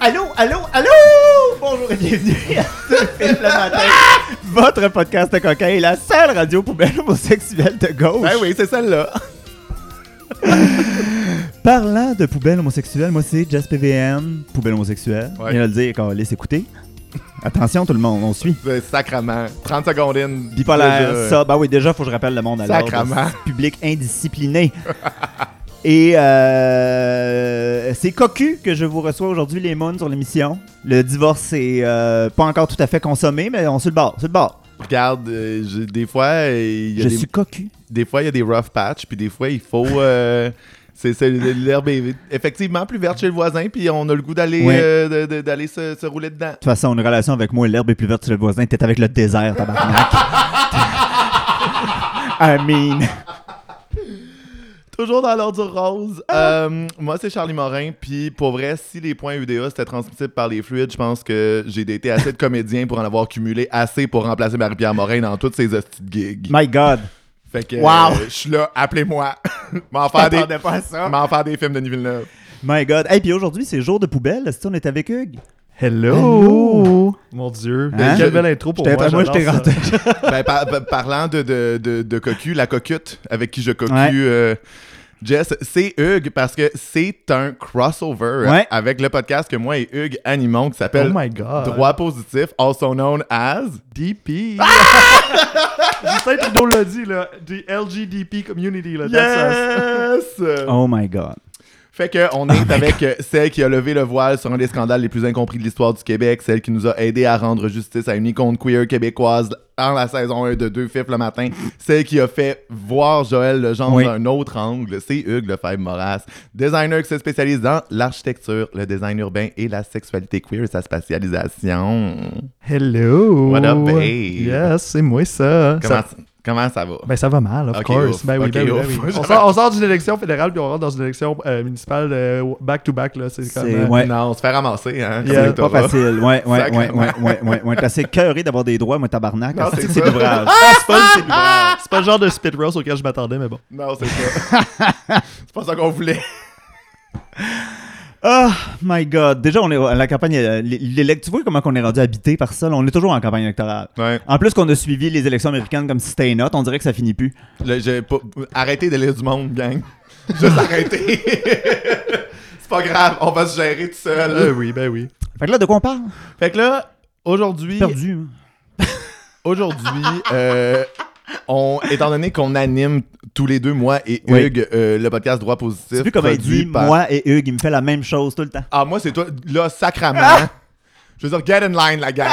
Allô, allô, allô! Bonjour et bienvenue à le matin, votre podcast coquin et la seule radio poubelle homosexuelle de gauche. Ben oui, c'est celle-là. Parlant de poubelle homosexuelle, moi c'est Jess PVM, poubelle homosexuelle. Ouais. Viens de le dire, quand laisse écouter. Attention tout le monde, on suit. C'est sacrament. 30 secondes in. Bipolaire, Déjà. ça, bah oui, déjà, faut que je rappelle le monde à l'ordre. Sacrement. Public indiscipliné. Et euh, c'est cocu que je vous reçois aujourd'hui, les Moons, sur l'émission. Le divorce est euh, pas encore tout à fait consommé, mais on sur le bord, sur le. Regarde, euh, des fois, euh, il y a Je des, suis cocu. des fois, il y a des rough patch, puis des fois, il faut. euh, c'est c'est- l'herbe est effectivement plus verte chez le voisin, puis on a le goût d'aller Ouais. euh, de- de- d'aller se, se rouler dedans. De toute façon, une relation avec moi, l'herbe est plus verte que le voisin. T'es avec le désert, tabarnak. I mean. Toujours dans l'ordre du rose. Euh, moi, c'est Charlie Morin. Puis pour vrai, si les points UDA c'était transmissible par les fluides, je pense que j'ai daté assez de comédiens pour en avoir cumulé assez pour remplacer Marie-Pierre Morin dans toutes ces hosties de gigs. My God. Fait que Wow. euh, je suis là, appelez-moi. m'en faire des pas ça. m'en faire des films de Villeneuve. My God. Hey, puis aujourd'hui, c'est jour de poubelle. Si on est avec Hugues. Hello! Mon Dieu. Hein? Quelle belle intro pour moi. moi, je t'ai rentré. ben, par- par- parlant de, de, de, de cocu, la cocutte avec qui je cocu Ouais. euh, Jess, c'est Hugues parce que c'est un crossover Ouais. avec le podcast que moi et Hugues animons qui s'appelle Oh my god. Droit positif, also known as DP. Justin Trudeau l'a dit, là. The LGDP community, là. Yes! Oh my God. Fait que on est avec euh, celle qui a levé le voile sur un des scandales les plus incompris de l'histoire du Québec, celle qui nous a aidé à rendre justice à une icône queer québécoise en la saison 1 de Deux Fifs le matin, celle qui a fait voir Joël Legendre Oui. d'un autre angle, c'est Hugues Lefebvre Moras, designer qui se spécialise dans l'architecture, le design urbain et la sexualité queer et sa spatialisation. Hello. What up, babe? Yes, c'est moi ça. Comment, ça? Comment ça va? Ben ça va mal, of Ok, course. ouf. Ben oui, ben oui, ben oui. On, sort, on sort d'une élection fédérale puis on rentre dans une élection euh, municipale euh, back-to-back, là. C'est C'est- comme... euh, ouais. Non, on se fait ramasser, hein? Yeah, comme Pas facile. Ouais, ouais, ouais, ouais, ouais, ouais, ouais. T'es assez cœuré d'avoir des droits, moi, tabarnak. Non, c'est c'est. C'est pas, c'est pas- c'est pas le genre de spit roast auquel je m'attendais, mais bon. Non, c'est ça. c'est pas ça qu'on voulait. Oh my God. Déjà, on est à la campagne. euh, Tu vois comment on est rendu habité par ça? là? On est toujours en campagne électorale. Ouais. En plus qu'on a suivi les élections américaines comme si c'était une note, on dirait que ça finit plus. Le- j'ai pas- Arrêtez de lire du monde, gang. Juste arrêtez. c'est pas grave, on va se gérer tout seul. Euh, oui, ben oui. Fait que là, de quoi on parle? Fait que là, aujourd'hui, Perdu. hein. aujourd'hui, euh, on, étant donné qu'on anime tous les deux, moi et Oui. Hugues, euh, le podcast Droit Positif. Tu vu comment il dit, par- moi et Hugues, il me fait la même chose tout le temps. Ah, moi, c'est toi, là, sacrament. Je veux dire, get in line, la gang.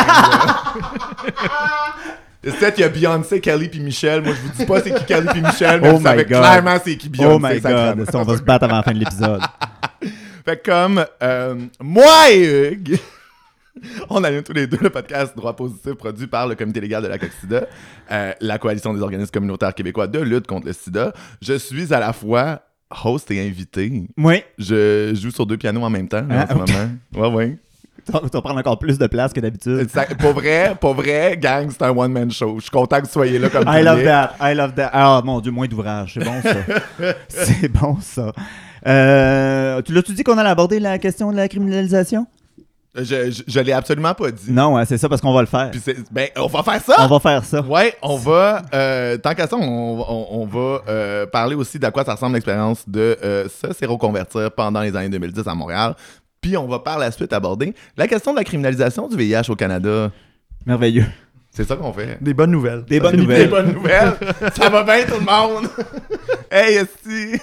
Peut-être il y a Beyoncé, Kelly puis Michel. Moi, je vous dis pas c'est qui Kelly puis Michel, mais Oh vous savez God. clairement c'est qui Beyoncé. oh my. God. Ça, on va se battre avant la fin de l'épisode. Fait que comme euh, moi et Hugues, on anime tous les deux le podcast Droit positif produit par le comité légal de la COC-SIDA, euh, la coalition des organismes communautaires québécois de lutte contre le sida. Je suis à la fois host et invité. Oui. Je joue sur deux pianos en même temps là, Ah, en ce moment. Ouais, ouais. Tu vas prendre encore plus de place que d'habitude. Pour vrai, pour vrai, gang, c'est un one-man show. Je suis content que vous soyez là comme I love that. I love that. Ah, mon Dieu, moins d'ouvrage. C'est bon, ça. C'est bon, ça. Euh, tu l'as-tu dit qu'on allait aborder la question de la criminalisation? Je, je, je l'ai absolument pas dit. Non, hein, c'est ça parce qu'on va le faire. Puis ben, on va faire ça! On va faire ça. Ouais, on va, euh, tant qu'à ça, on, on- on va euh, parler aussi d'à quoi ça ressemble l'expérience de euh, se séroconvertir pendant les années 2010 à Montréal. Puis on va par la suite aborder la question de la criminalisation du VIH au Canada. Merveilleux. C'est ça qu'on fait. Des bonnes nouvelles. Des bonnes nouvelles. Des bonnes nouvelles. ça va bien tout le monde. hey, esti.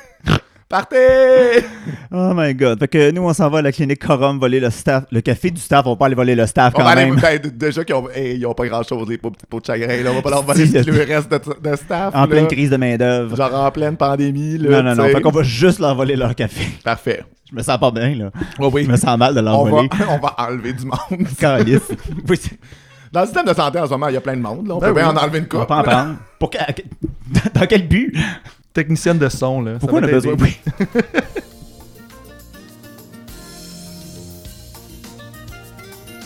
Partez! Oh my god. Fait que nous, on s'en va à la clinique Corum voler le staff. Le café du staff, on va pas aller voler le staff On quand va aller, même. ben, d- déjà qu'ils ont, hey, ils ont pas grand chose, les pauvres petits pots de chagrin. Là. On va pas leur voler Si, le reste de, de staff. En là. pleine crise de main-d'œuvre. Genre en pleine pandémie. Là, Non, non, non. Fait qu'on va juste leur voler leur café. Parfait. Je me sens pas bien, là. Ouais, oui. Je me sens mal de leur on, va, voler. on va enlever du monde. Calice. Oui, Dans le système de santé en ce moment, il y a plein de monde. Là. On Ben peut bien oui. en enlever une on va coupe. pas en prendre. Pour que- Dans quel but? Technicienne de son, là. Ça Pourquoi on a besoin? Oui.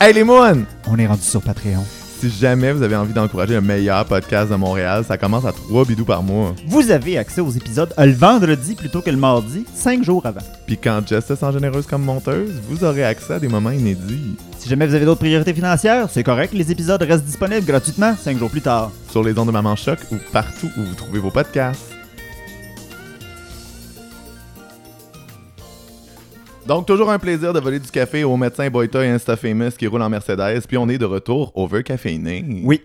Hey les moons! On est rendu sur Patreon. Si jamais vous avez envie d'encourager le meilleur podcast de Montréal, ça commence à 3 bidous par mois. Vous avez accès aux épisodes le vendredi plutôt que le mardi, 5 jours avant. Puis quand Jess se sent généreuse comme monteuse, vous aurez accès à des moments inédits. Si jamais vous avez d'autres priorités financières, c'est correct, les épisodes restent disponibles gratuitement 5 jours plus tard. Sur les ondes de Maman Choc ou partout où vous trouvez vos podcasts. Donc, toujours un plaisir de voler du café au médecin Boyta et Insta Famous qui roule en Mercedes. Puis on est de retour overcaféiné. Oui.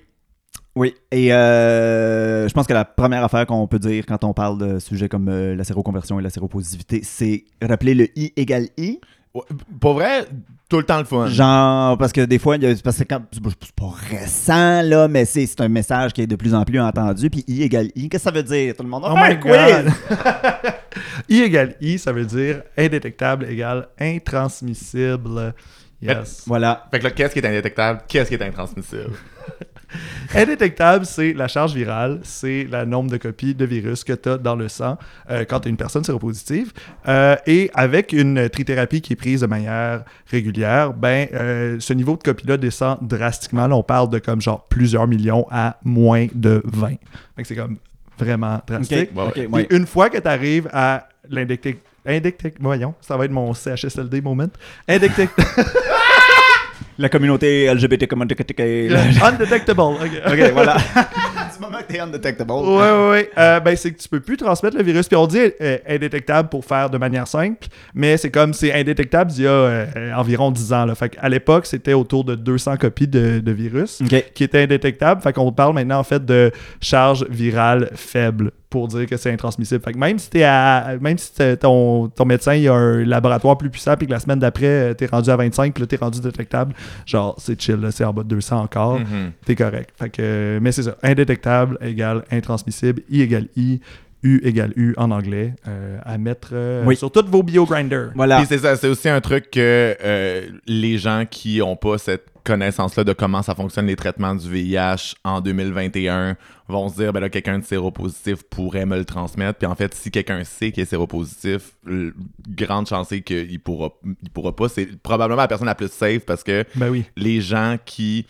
Oui, et euh, je pense que la première affaire qu'on peut dire quand on parle de sujets comme euh, la séroconversion et la séropositivité, c'est rappeler le I égale I. Ouais, Pour vrai, tout le temps le fun. Genre, parce que des fois, il y a- parce que quand- c'est pas récent, là, mais c'est c'est un message qui est de plus en plus entendu. Puis I égale I, qu'est-ce que ça veut dire? Tout le monde a Oh my quiz! God. I égale I, ça veut dire indétectable égale intransmissible. Yes. Voilà. Fait que là, qu'est-ce qui est indétectable? Qu'est-ce qui est intransmissible? Indétectable, c'est la charge virale, c'est le nombre de copies de virus que tu as dans le sang euh, quand tu es une personne séropositive. Euh, et avec une trithérapie qui est prise de manière régulière, ben, euh, ce niveau de copie-là descend drastiquement. Là, on parle de comme genre plusieurs millions à moins de 20. Fait que c'est comme vraiment drastique. Ouais. une fois que tu arrives à l'indétec... Indétec... Voyons, ça va être mon CHSLD moment. Indétec... La communauté LGBT communauté. Undetectable. ok. ok, voilà. du moment que t'es undetectable. Ouais, ouais, ouais. Euh, ben, c'est que tu peux plus transmettre le virus. Puis on dit euh, indétectable pour faire de manière simple, mais c'est comme c'est indétectable il y a euh, environ 10 ans. Là. Fait qu'à l'époque, c'était autour de 200 copies de, de virus qui étaient indétectables. Fait qu'on parle maintenant en fait de charge virale faible pour dire que c'est intransmissible. Fait que même si t'es à même si t'es- ton, ton médecin il a un laboratoire plus puissant puis que la semaine d'après euh, t'es rendu à 25 puis là t'es rendu détectable, genre c'est chill, là, c'est en bas de 200 encore Mhm. t'es correct. Fait que, euh, mais c'est ça. Indétectable égale intransmissible. I égale I. U égale U en anglais. euh, à mettre euh, Oui. sur tous vos bio-grinders. Voilà. Puis c'est ça, c'est aussi un truc que euh, les gens qui ont pas cette connaissance-là de comment ça fonctionne les traitements du VIH en 2021 vont se dire, ben là, quelqu'un de séropositif pourrait me le transmettre. Puis en fait, si quelqu'un sait qu'il est séropositif, grande chance est qu'il pourra, il pourra pas. C'est probablement la personne la plus safe parce que Ben oui. les gens qui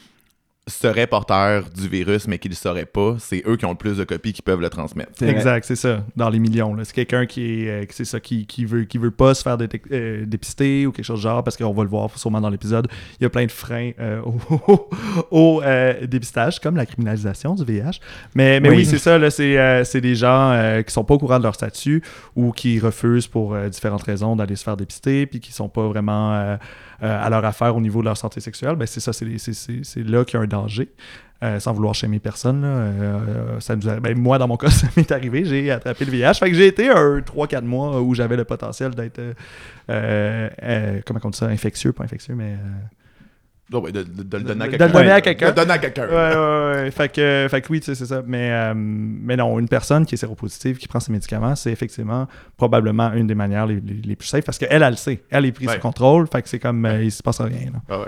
seraient porteurs du virus mais qui le sauraient pas, c'est eux qui ont le plus de copies qui peuvent le transmettre. Exact, c'est ça. Dans les millions. C'est quelqu'un qui est, euh, c'est ça, qui, qui veut, qui veut pas se faire euh, dépister ou quelque chose de genre, parce qu'on va le voir sûrement dans l'épisode. Il y a plein de freins euh, au, au, euh, dépistage, comme la criminalisation du VIH. Mais, mais oui, Oui. c'est ça. Là, c'est, euh, c'est des gens euh, qui sont pas au courant de leur statut ou qui refusent pour euh, différentes raisons d'aller se faire dépister, puis qui sont pas vraiment euh, euh, à leur affaire au niveau de leur santé sexuelle. Ben, c'est ça, c'est, c'est, c'est, c'est là qu'il y a un danger. Euh, sans vouloir chez personne. Là, euh, ça nous a- ben, moi, dans mon cas, ça m'est arrivé. J'ai attrapé le VIH. Fait que j'ai été un 3-4 mois où j'avais le potentiel d'être. euh, comment on dit ça? Infectieux, pas infectieux, mais. de, de- de le donner à de quelqu'un. le donner à Ouais, quelqu'un. de le donner à quelqu'un. Ouais, ouais, ouais. Fait que, fait que oui, tu sais, c'est ça. Mais, mais non, une personne qui est séropositive, qui prend ses médicaments, c'est effectivement probablement une des manières les, les- les plus safe parce qu'elle, elle le sait. Elle est prise sous contrôle. Fait que c'est comme. il se passe rien. Là. Ah ouais.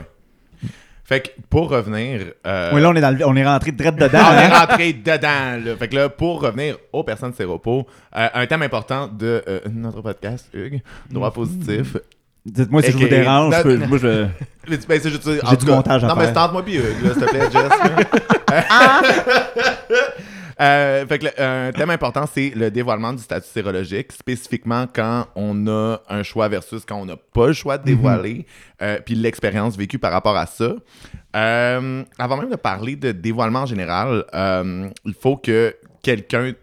Fait que pour revenir. euh, Oui, là, on est, dans le- on est rentré direct dedans. Ah, on est hein. rentré dedans. Là. Fait que là, pour revenir aux personnes séropos, euh, un thème important de euh, notre podcast, Hugues, droit positif. Dites-moi si je vous dérange. je peux- Non. moi, je... Mais tu- ben, J'ai du cas- montage à Non, mais tente-moi puis Hugues, là, s'il te plaît, Jess. Euh, fait que le- un thème important, c'est le dévoilement du statut sérologique, spécifiquement quand on a un choix versus quand on n'a pas le choix de dévoiler, euh, puis l'expérience vécue par rapport à ça. Euh, avant même de parler de dévoilement en général, il faut que quelqu'un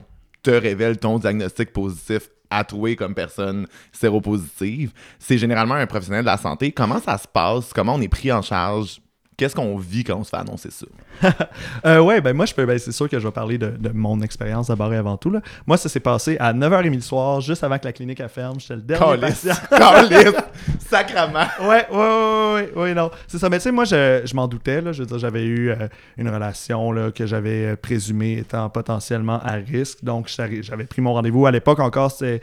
te révèle ton diagnostic positif à trouver comme personne séropositive. C'est généralement un professionnel de la santé. Comment ça se passe? Comment on est pris en charge? Qu'est-ce qu'on vit quand on se fait annoncer ça? Euh, ouais, ben moi, je peux, ben, c'est sûr que je vais parler de, de mon expérience d'abord et avant tout. Là. Moi, ça s'est passé à 9h30 le soir, juste avant que la clinique elle ferme. J'étais le dernier Calice! patient. Calice! Sacrement! Ouais, ouais, ouais, ouais, ouais, non. C'est ça, mais tu sais, moi, je, je m'en doutais, là. Je veux dire, j'avais eu euh, une relation, là, que j'avais euh, présumée étant potentiellement à risque. Donc, j'avais pris mon rendez-vous. À l'époque, encore, c'était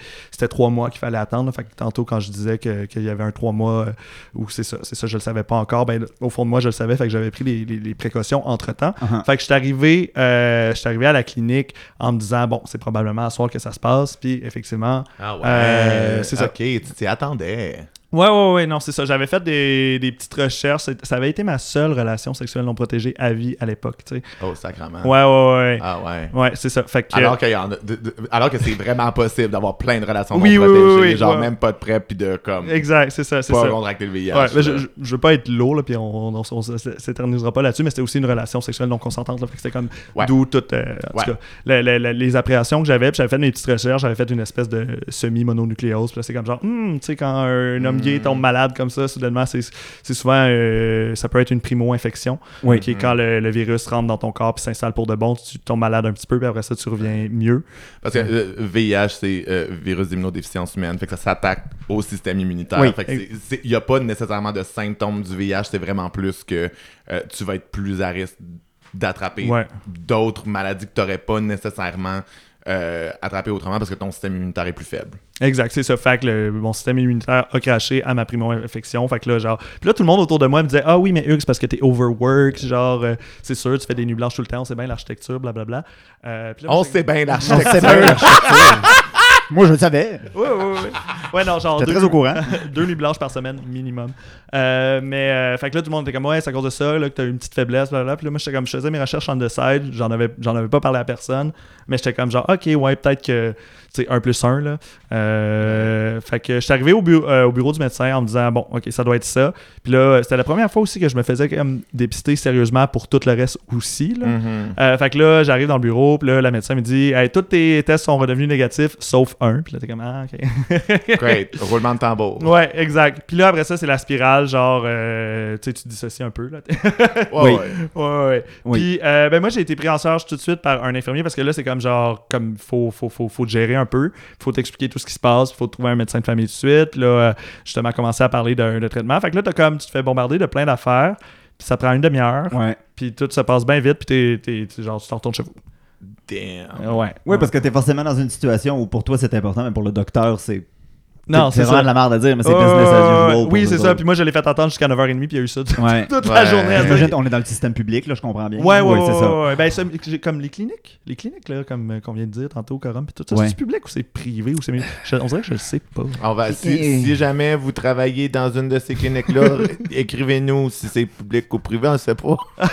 trois mois qu'il fallait attendre. là. Fait que tantôt, quand je disais qu'il y avait un trois mois, euh, ou c'est ça, c'est ça, je le savais pas encore, ben, au fond de moi, je le savais. Fait que j'avais pris les, les- les précautions entre-temps. Uh-huh. Fait que je suis arrivé, euh, arrivé à la clinique en me disant, bon, c'est probablement à soir que ça se passe. Puis, effectivement, Ah ouais! Euh, c'est ça. OK, tu t'y attendais. Ouais, ouais, ouais, non, c'est ça. J'avais fait des, des petites recherches. Ça avait été ma seule relation sexuelle non protégée à vie à l'époque, tu sais. Oh, sacrement. Ouais, ouais, ouais. Ah ouais. Ouais, c'est ça. Fait que. Alors, qu'il y en a- de- de- alors que c'est vraiment possible d'avoir plein de relations Oui, non oui, protégées, oui, genre ouais. même pas de PrEP puis de comme Exact, c'est ça, c'est pas ça. contracter le VIH. Ouais, je, je, je veux pas être lourd, là, puis on, on, on- on s'éternisera pas là-dessus, mais c'était aussi une relation sexuelle non consentante, là, fait que c'était comme Ouais. d'où tout, euh, en tout cas, les appréhensions que j'avais, puis j'avais fait mes petites recherches, j'avais fait une espèce de semi-mononucléose, puis là, c'est comme genre, Hmm, tu sais, quand un homme tombe malade comme ça, soudainement, c'est souvent, euh, ça peut être une primo-infection, Oui. qui est quand le, le virus rentre dans ton corps puis s'installe pour de bon, tu tombes malade un petit peu, puis après ça, tu reviens mieux. Parce que euh, VIH, c'est euh, virus d'immunodéficience humaine. Fait que ça s'attaque au système immunitaire. Oui. Fait que il n'y a pas nécessairement de symptômes du VIH. C'est vraiment plus que euh, tu vas être plus à risque d'attraper Ouais. d'autres maladies que tu n'aurais pas nécessairement euh, attrapées autrement parce que ton système immunitaire est plus faible. Exact, c'est ça. Fait que le- mon système immunitaire a craché à ma primo-infection. Fait que là, genre. Puis là, tout le monde autour de moi me disait Ah oui, mais Hugues, c'est parce que t'es overworked. Genre, euh, c'est sûr, tu fais des nuits blanches tout le temps, on sait bien l'architecture, blablabla. Euh, puis là, On sait bien l'architecture. bien, l'architecture. Moi, je le savais. Ouais, ouais, ouais. Ouais, non, genre. Deux- très au courant. deux nuits blanches par semaine minimum. Euh, mais euh, fait que là tout le monde était comme ouais c'est à cause de ça là, que t'as une petite faiblesse blablabla. Puis là moi j'étais comme je faisais mes recherches on the side, j'en avais j'en avais pas parlé à personne, mais j'étais comme genre ok ouais peut-être que tu sais 1 plus 1 là. Euh, fait que j'étais arrivé au, bureau, euh, au bureau du médecin en me disant bon ok ça doit être ça. Puis là c'était la première fois aussi que je me faisais comme dépister sérieusement pour tout le reste aussi là. Mhm. Euh, fait que là, j'arrive dans le bureau, puis là, la médecin me dit hey, tous tes tests sont redevenus négatifs, sauf un. Puis là, t'es comme Ah, ok. Great. Roulement de tambour. Ouais, exact. Puis là, après ça, c'est la spirale, genre, euh, tu sais, tu dissocies un peu, là. Ouais, Oui. ouais. ouais, ouais. Oui. Puis, euh, ben moi, j'ai été pris en charge tout de suite par un infirmier parce que là, c'est comme genre, comme, faut, faut, faut, faut te gérer un peu. Faut t'expliquer tout ce qui se passe. Faut trouver un médecin de famille tout de suite. Là, euh, justement, commencer à parler d'un de traitement. Fait que là, t'as comme, tu te fais bombarder de plein d'affaires. Puis ça prend une demi-heure. Ouais. Puis tout se passe bien vite. Puis t'es, t'es, t'es- genre, tu t'en retournes chez vous. Damn. Ouais. Oui, parce que t'es forcément dans une situation où pour toi c'est important, mais pour le docteur, c'est. Non, c'est c'est vraiment ça. de la merde à dire, mais c'est Ouais, business as usual. Oui, c'est ça. autres. Puis moi, je l'ai fait attendre jusqu'à 9h30, puis il y a eu ça toute Ouais. toute Ouais. la journée. à ça. J'imagine, on est dans le système public, là, je comprends bien. Ouais, ouais, c'est ça. ouais, ouais. Ben, comme les cliniques. Les cliniques, là, comme euh, qu'on vient de dire tantôt, Corum, puis tout ça, Ouais. c'est public ou c'est privé ou c'est. je- On dirait que je le sais pas. On va, si jamais vous travaillez dans une de ces cliniques-là, écrivez-nous si c'est public ou privé, on ne sait pas.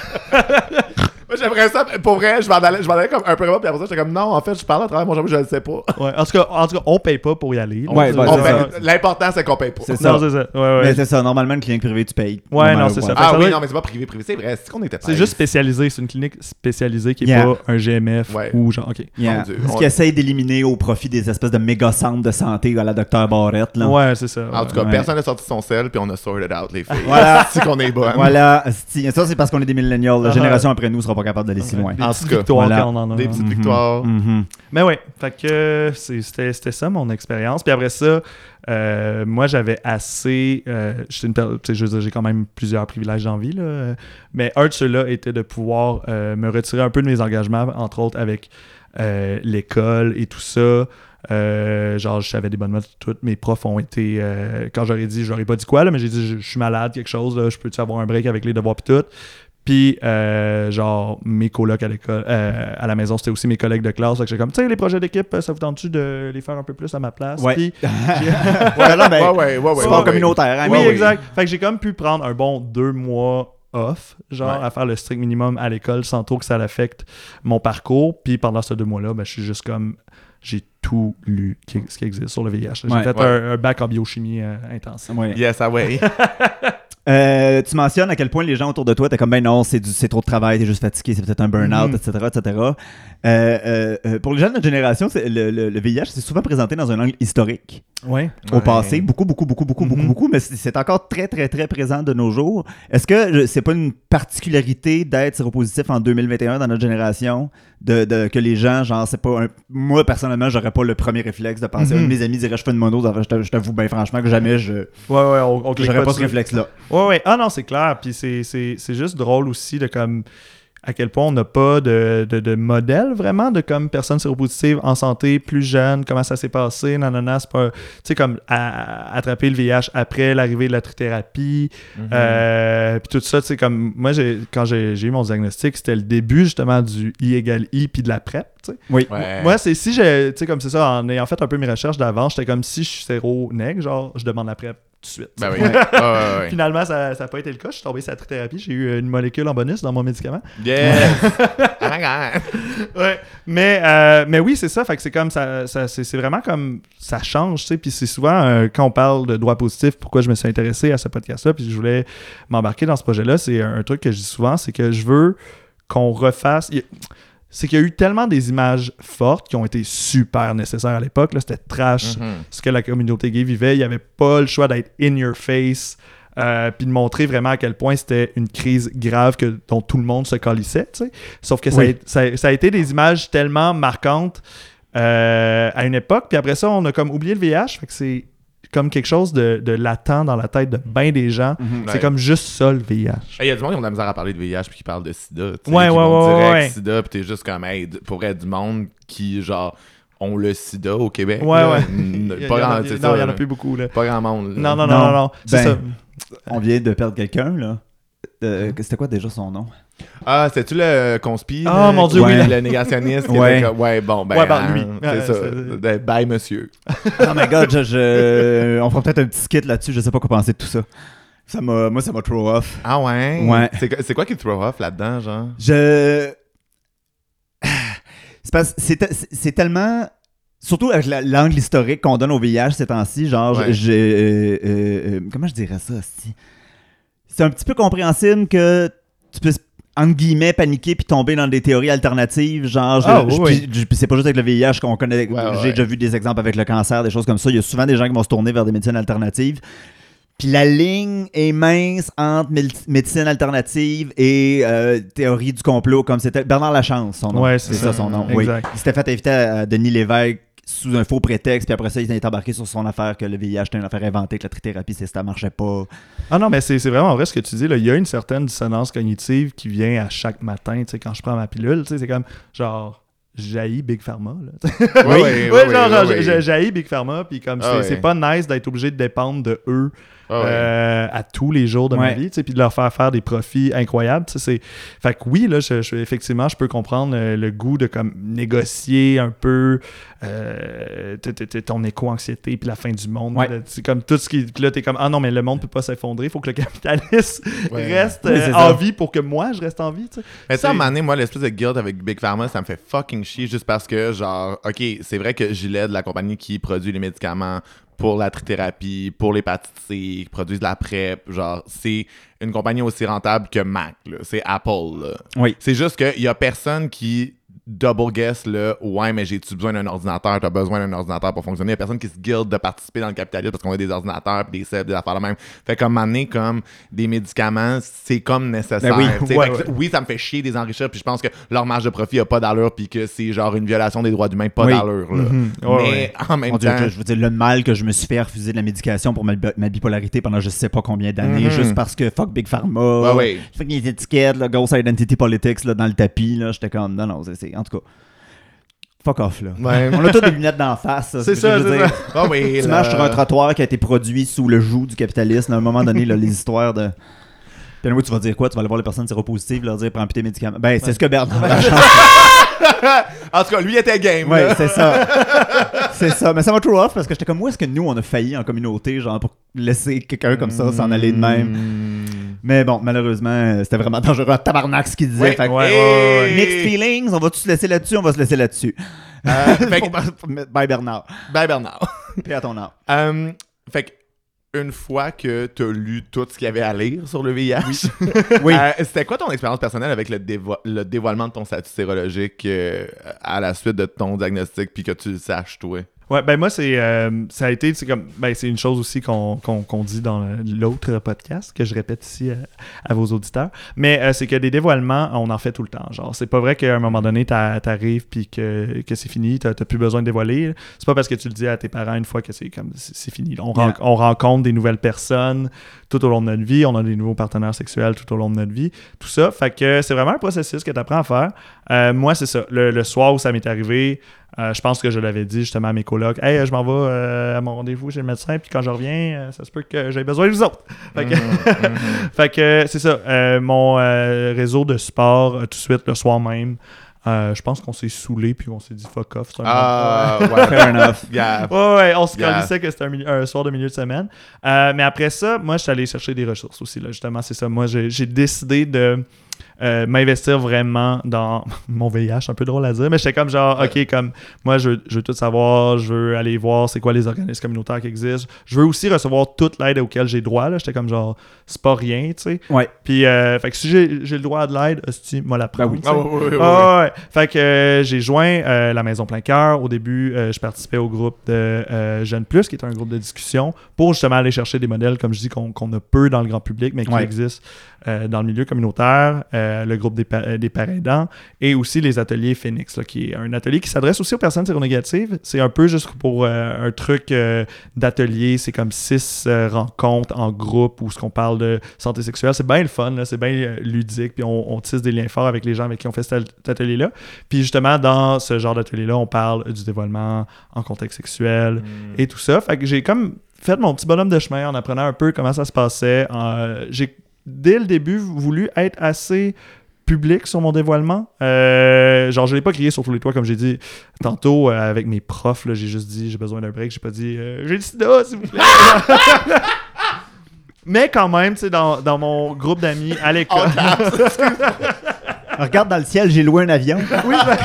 Moi, j'aimerais ça. Pour vrai, je m'en allais, je m'en allais comme un peu avant, puis après ça, j'étais comme non, en fait, je parle à travers mon jambon, je ne le sais pas. Ouais. En, tout cas, en tout cas, on paye pas pour y aller. là. Ouais, On c'est paye- ça. L'important, c'est qu'on paye pas. C'est ça. Non, c'est ça. Ouais, ouais. Mais c'est ça, normalement, une clinique privée, tu payes. Ouais, No non, c'est what. ça. Ah Ça oui, non, mais c'est pas privé, privé. C'est vrai, c'est qu'on était C'est juste spécialisé. C'est une clinique spécialisée qui est Yeah. pas un GMF Ouais. ou genre. Ok. Yeah. Mon Dieu. Ce On- qui essaye d'éliminer au profit des espèces de méga centres de santé à la docteur Barrette. Là. Ouais, c'est ça. En tout cas, Ouais. personne n'a sorti son sel, puis on a sorted out les filles. Voilà. c'est qu'on est bonne. Voilà, ça c'est parce qu'on est des millénials. La Ah. génération après nous sera pas capable d'aller si loin. Des En petites tout cas, victoires voilà. quand on en a. Des petites victoires. Mhm. Mais ouais, fait que c'était c'était ça mon expérience. Puis après ça, euh, moi j'avais assez. euh, j'étais une per- tu sais, je veux dire, j'ai quand même plusieurs privilèges dans vie, là, mais un de ceux-là était de pouvoir euh, me retirer un peu de mes engagements, entre autres avec euh, l'école et tout ça. Euh, genre, j'avais des bonnes notes, toutes mes profs ont été. euh, quand j'aurais dit, j'aurais pas dit quoi, là, mais j'ai dit, je, je suis malade, quelque chose, là, je peux-tu avoir un break avec les devoirs pis tout? Puis, euh, genre, mes colocs à l'école, euh, à la maison, c'était aussi mes collègues de classe. Fait que j'étais comme, tu sais, les projets d'équipe, ça vous tente-tu de les faire un peu plus à ma place? Ouais. Puis, Ouais, là, ben, ouais, ouais, ouais, ouais, sport ouais, communautaire. hein, oui, exact. Fait que j'ai comme pu prendre un bon deux mois off, genre, Ouais. à faire le strict minimum à l'école sans trop que ça l'affecte mon parcours. Puis pendant ces deux mois-là, ben, je suis juste comme, j'ai tout lu ce qui existe sur le VIH. J'ai Ouais. fait Ouais. Un, un bac en biochimie euh, intense. Ouais. Yes, ah ouais. Euh, tu mentionnes à quel point les gens autour de toi étaient comme ben non, c'est du- c'est trop de travail, t'es juste fatigué, c'est peut-être un burn-out, Mhm. etc., etc. Euh, euh, pour les gens de notre génération, c'est- le, le- le VIH c'est souvent présenté dans un angle historique. Ouais. Au Ouais. passé, beaucoup, beaucoup, beaucoup, beaucoup, beaucoup, Mhm. beaucoup, mais c'est c'est encore très, très, très présent de nos jours. Est-ce que je- c'est pas une particularité d'être séropositif en 2021 dans notre génération, de, de- que les gens, genre, c'est pas un... Moi, personnellement, j'aurais pas le premier réflexe de penser, Mhm. un de mes amis dirait je fais une mono, je t'avoue- bien franchement que jamais je... Ouais, ouais, on, J'aurais pas ce réflexe-là. Ouais, ouais. Ah non, c'est clair. Puis c'est- c'est c'est juste drôle aussi de comme à quel point on n'a pas de, de, de modèle vraiment de comme personne séropositive en santé, plus jeune, comment ça s'est passé, nanana, c'est pas... Tu sais, comme à- à- attraper le VIH après l'arrivée de la trithérapie, Mhm. euh, puis tout ça, tu sais, comme... Moi, j'ai- quand j'ai j'ai eu mon diagnostic, c'était le début justement du I égale I puis de la PrEP, tu sais. Oui. Ouais. Moi, c'est si j'ai, tu sais, comme c'est ça, en ayant fait un peu mes recherches d'avant, j'étais comme si je suis séro nègre, genre, je demande la PrEP de suite. Ben oui. Finalement, ça n'a pas été le cas. Je suis tombé sur la trithérapie. J'ai eu une molécule en bonus dans mon médicament. Yes! god! Ouais. Mais, euh, mais oui, c'est ça. Fait que c'est comme ça. ça c'est vraiment comme ça change, tu sais. Puis c'est souvent euh, quand on parle de droit positif, pourquoi je me suis intéressé à ce podcast-là, puis je voulais m'embarquer dans ce projet-là. C'est un, un truc que je dis souvent, c'est que je veux qu'on refasse. il C'est qu'il y a eu tellement des images fortes qui ont été super nécessaires à l'époque. là. C'était trash Mhm. ce que la communauté gay vivait. Il n'y avait pas le choix d'être in your face. euh, puis de montrer vraiment à quel point c'était une crise grave que, dont tout le monde se calissait. Sauf que ça, a, ça a- ça a été des images tellement marquantes euh, à une époque. Puis après ça, on a comme oublié le VIH. Fait que c'est comme quelque chose de, de latent dans la tête de bien des gens. Mhm. C'est Ouais. comme juste ça, le VIH. Il y a du monde qui ont de la misère à parler de VIH puis qui parlent de sida. Ouais, ouais, vont ouais, direct ouais. sida, puis t'es juste comme, hey, pour être du monde qui, genre, ont le sida au Québec. Ouais, là, ouais. pas en a- grand, il y en a plus beaucoup. Là. Pas grand monde. là. Non, non, non, Non. non, Ben, ça. On vient de perdre quelqu'un, là. Euh, C'était quoi déjà son nom? Ah, c'était-tu le conspi? Ah, le- mon Dieu, oui. Le négationniste. qui Ouais. était comme, ouais, bon, ben. Ouais, ben, lui. C'est Euh, ça. c'est- Ben, Bye, monsieur. Oh my god, je, je- on fera peut-être un petit skit là-dessus, je sais pas quoi penser de tout ça. ça m'a, moi, ça m'a throw off. Ah ouais? Ouais. C'est quoi- C'est quoi qui te throw off là-dedans, genre? Je. C'est, parce- c'est, te- c'est- c'est tellement. Surtout avec la- l'angle historique qu'on donne au VIH ces temps-ci, genre, Ouais. j'ai. euh, euh, comment je dirais ça, si? C'est un petit peu compréhensible que tu puisses, entre guillemets, paniquer puis tomber dans des théories alternatives, genre. je- Ah, je- oui, puis- je- c'est pas juste avec le VIH qu'on connaît. Ouais, j'ai ouais. déjà vu des exemples avec le cancer, des choses comme ça. Il y a souvent des gens qui vont se tourner vers des médecines alternatives. Puis la ligne est mince entre médecine alternative et euh, théorie du complot, comme c'était Bernard Lachance, son nom. Ouais, c'est ça. ça. son nom. Oui. Exact. Il s'était fait inviter à Denis Lévesque sous un faux prétexte, puis après ça, il est embarqué sur son affaire que le VIH était une affaire inventée, que la trithérapie, c'est ça marchait pas. Ah non, mais c'est c'est vraiment vrai ce que tu dis. Là. Il y a une certaine dissonance cognitive qui vient à chaque matin, tu sais, quand je prends ma pilule. tu sais, C'est comme, genre, jaillis Big Pharma. Là. Ouais, ouais, ouais, Ouais, genre, jaillis Big Pharma, puis comme, Ah c'est pas nice d'être obligé de dépendre de eux Ah ouais. euh, à tous les jours de ma vie, tu sais, puis de leur faire faire des profits incroyables. tu sais, c'est- Fait que oui, là, je, je- effectivement, je peux comprendre euh, le goût de comme négocier un peu euh, t- t- t- ton éco-anxiété puis la fin du monde. C'est comme tout ce qui. Puis là, t'es comme, ah non, mais le monde peut pas s'effondrer, il faut que le capitalisme Ouais. reste euh, en ça. vie pour que moi, je reste en vie. tu sais. Mais ça, à un moment donné, moi, l'espèce de guilt avec Big Pharma, ça me fait fucking chier juste parce que, genre, OK, c'est vrai que Gilead, la compagnie qui produit les médicaments pour la trithérapie, pour l'hépatite C, qui produisent de la PrEP, genre, c'est une compagnie aussi rentable que Mac, là. C'est Apple, là. Oui. C'est juste qu'il y a personne qui double guess le ouais mais j'ai-tu besoin d'un ordinateur? T'as besoin d'un ordinateur pour fonctionner il y a personne qui se guilde de participer dans le capitalisme parce qu'on a des ordinateurs puis des cellules des affaires de même fait comme m'amener comme des médicaments c'est comme nécessaire Ben oui, ouais, ouais. oui ça me fait chier des enrichir puis je pense que leur marge de profit a pas d'allure puis que c'est genre une violation des droits humains pas Oui. d'allure là. Mhm. Ouais, mais en même temps je, je veux dire, le mal que je me suis fait refuser de la médication pour ma, bi- ma bipolarité pendant je sais pas combien d'années, Mhm. juste parce que fuck Big Pharma. ouais ouais Fait que les étiquettes, le Ghost Identity Politics là, dans le tapis, là, j'étais comme, non, non, c'est- c'est. En tout cas, fuck off, là. Ouais. On a tous des lunettes d'en face. C'est je ça, c'est oui, Tu là. marches sur un trottoir qui a été produit sous le joug du capitalisme. À un moment donné, là, les histoires de. Puis anyway, tu vas dire quoi? Tu vas aller voir les personnes séropositives, leur dire prends plus tes médicaments. Ben, c'est ce que Bernard Lachance. en tout cas lui était game là. c'est ça. c'est ça. Mais ça m'a trop off parce que j'étais comme, où est-ce que nous, on a failli en communauté, genre, pour laisser quelqu'un comme ça s'en aller de même? Mm. Mais bon, malheureusement, euh, c'était vraiment dangereux. Tabarnak, ce qu'il disait. Fait que- ouais, ouais, ouais. Mixed feelings, on va-tu se laisser là-dessus? On va se laisser là-dessus? Euh, fait que- Bye Bernard. bye Bernard Puis à ton âme. Euh, fait que, une fois que tu as lu tout ce qu'il y avait à lire sur le VIH, Oui. euh, c'était quoi ton expérience personnelle avec le, dévo- le dévoilement de ton statut sérologique euh, à la suite de ton diagnostic puis que tu le saches, toi? Ouais, ben moi, c'est euh, ça a été, c'est comme, ben c'est une chose aussi qu'on qu'on- qu'on dit dans l'autre podcast, que je répète ici à, à vos auditeurs, mais euh, c'est que des dévoilements, on en fait tout le temps. Genre, c'est pas vrai qu'à un moment donné, t'a- t'arrives puis que, que c'est fini, t'as plus besoin de dévoiler. C'est pas parce que tu le dis à tes parents une fois que c'est comme, c'est fini. On, ren- Yeah. on rencontre des nouvelles personnes tout au long de notre vie, on a des nouveaux partenaires sexuels tout au long de notre vie, tout ça. Fait que c'est vraiment un processus que tu apprends à faire. Euh, moi, c'est ça. Le, le soir où ça m'est arrivé, euh, je pense que je l'avais dit justement à mes colocs. Hey, je m'en vais euh, à mon rendez-vous chez le médecin, puis quand je reviens, euh, ça se peut que j'ai besoin de vous autres. Fait que, fait que, c'est ça. Mon réseau de sport, tout de suite, le soir même, je pense qu'on s'est saoulé puis on s'est dit fuck off. Ah, ouais. Fair enough. Yeah. Ouais, ouais, on se Yeah. que c'était un, un soir de milieu de semaine. Mais après ça, moi, je suis allé chercher des ressources aussi. Là, justement, c'est ça. Moi, j'ai décidé de euh, m'investir vraiment dans mon VIH, un peu drôle à dire, mais j'étais comme genre, ok, comme moi, je veux, je veux tout savoir, je veux aller voir c'est quoi les organismes communautaires qui existent. Je veux aussi recevoir toute l'aide auquel j'ai droit. là. J'étais comme genre, c'est pas rien, tu sais. Ouais. Puis, euh, fait que si j'ai j'ai le droit à de l'aide, hostie, moi la prends. oui. Ah, ouais, ouais. Ah ouais. Fait que euh, j'ai joint la Maison Plein Cœur. Au début, je participais au groupe de Jeunes Plus, qui est un groupe de discussion, pour justement aller chercher des modèles, comme je dis, qu'on qu'on a peu dans le grand public, mais qui Ouais. existent dans le milieu communautaire, euh, le groupe des, pa- euh, des parents aidants, et aussi les ateliers Phoenix, là, qui est un atelier qui s'adresse aussi aux personnes séronégatives. C'est un peu juste pour euh, un truc d'atelier. C'est comme six rencontres en groupe où ce qu'on parle de santé sexuelle. C'est bien le fun, c'est bien ludique, puis on, on tisse des liens forts avec les gens avec qui on fait cet, atelier-là. Puis justement, dans ce genre d'atelier-là, on parle du dévoilement en contexte sexuel Mm. et tout ça. Fait que j'ai comme fait mon petit bonhomme de chemin en apprenant un peu comment ça se passait. Euh, j'ai dès le début voulu être assez public sur mon dévoilement. Euh, genre, je l'ai pas crié sur tous les toits, comme j'ai dit tantôt euh, avec mes profs. là, J'ai juste dit j'ai besoin d'un break. J'ai pas dit euh, j'ai le sida, s'il vous plaît. Mais quand même, tu sais, dans, dans mon groupe d'amis à l'école. Regarde dans le ciel, j'ai loué un avion. oui, ben,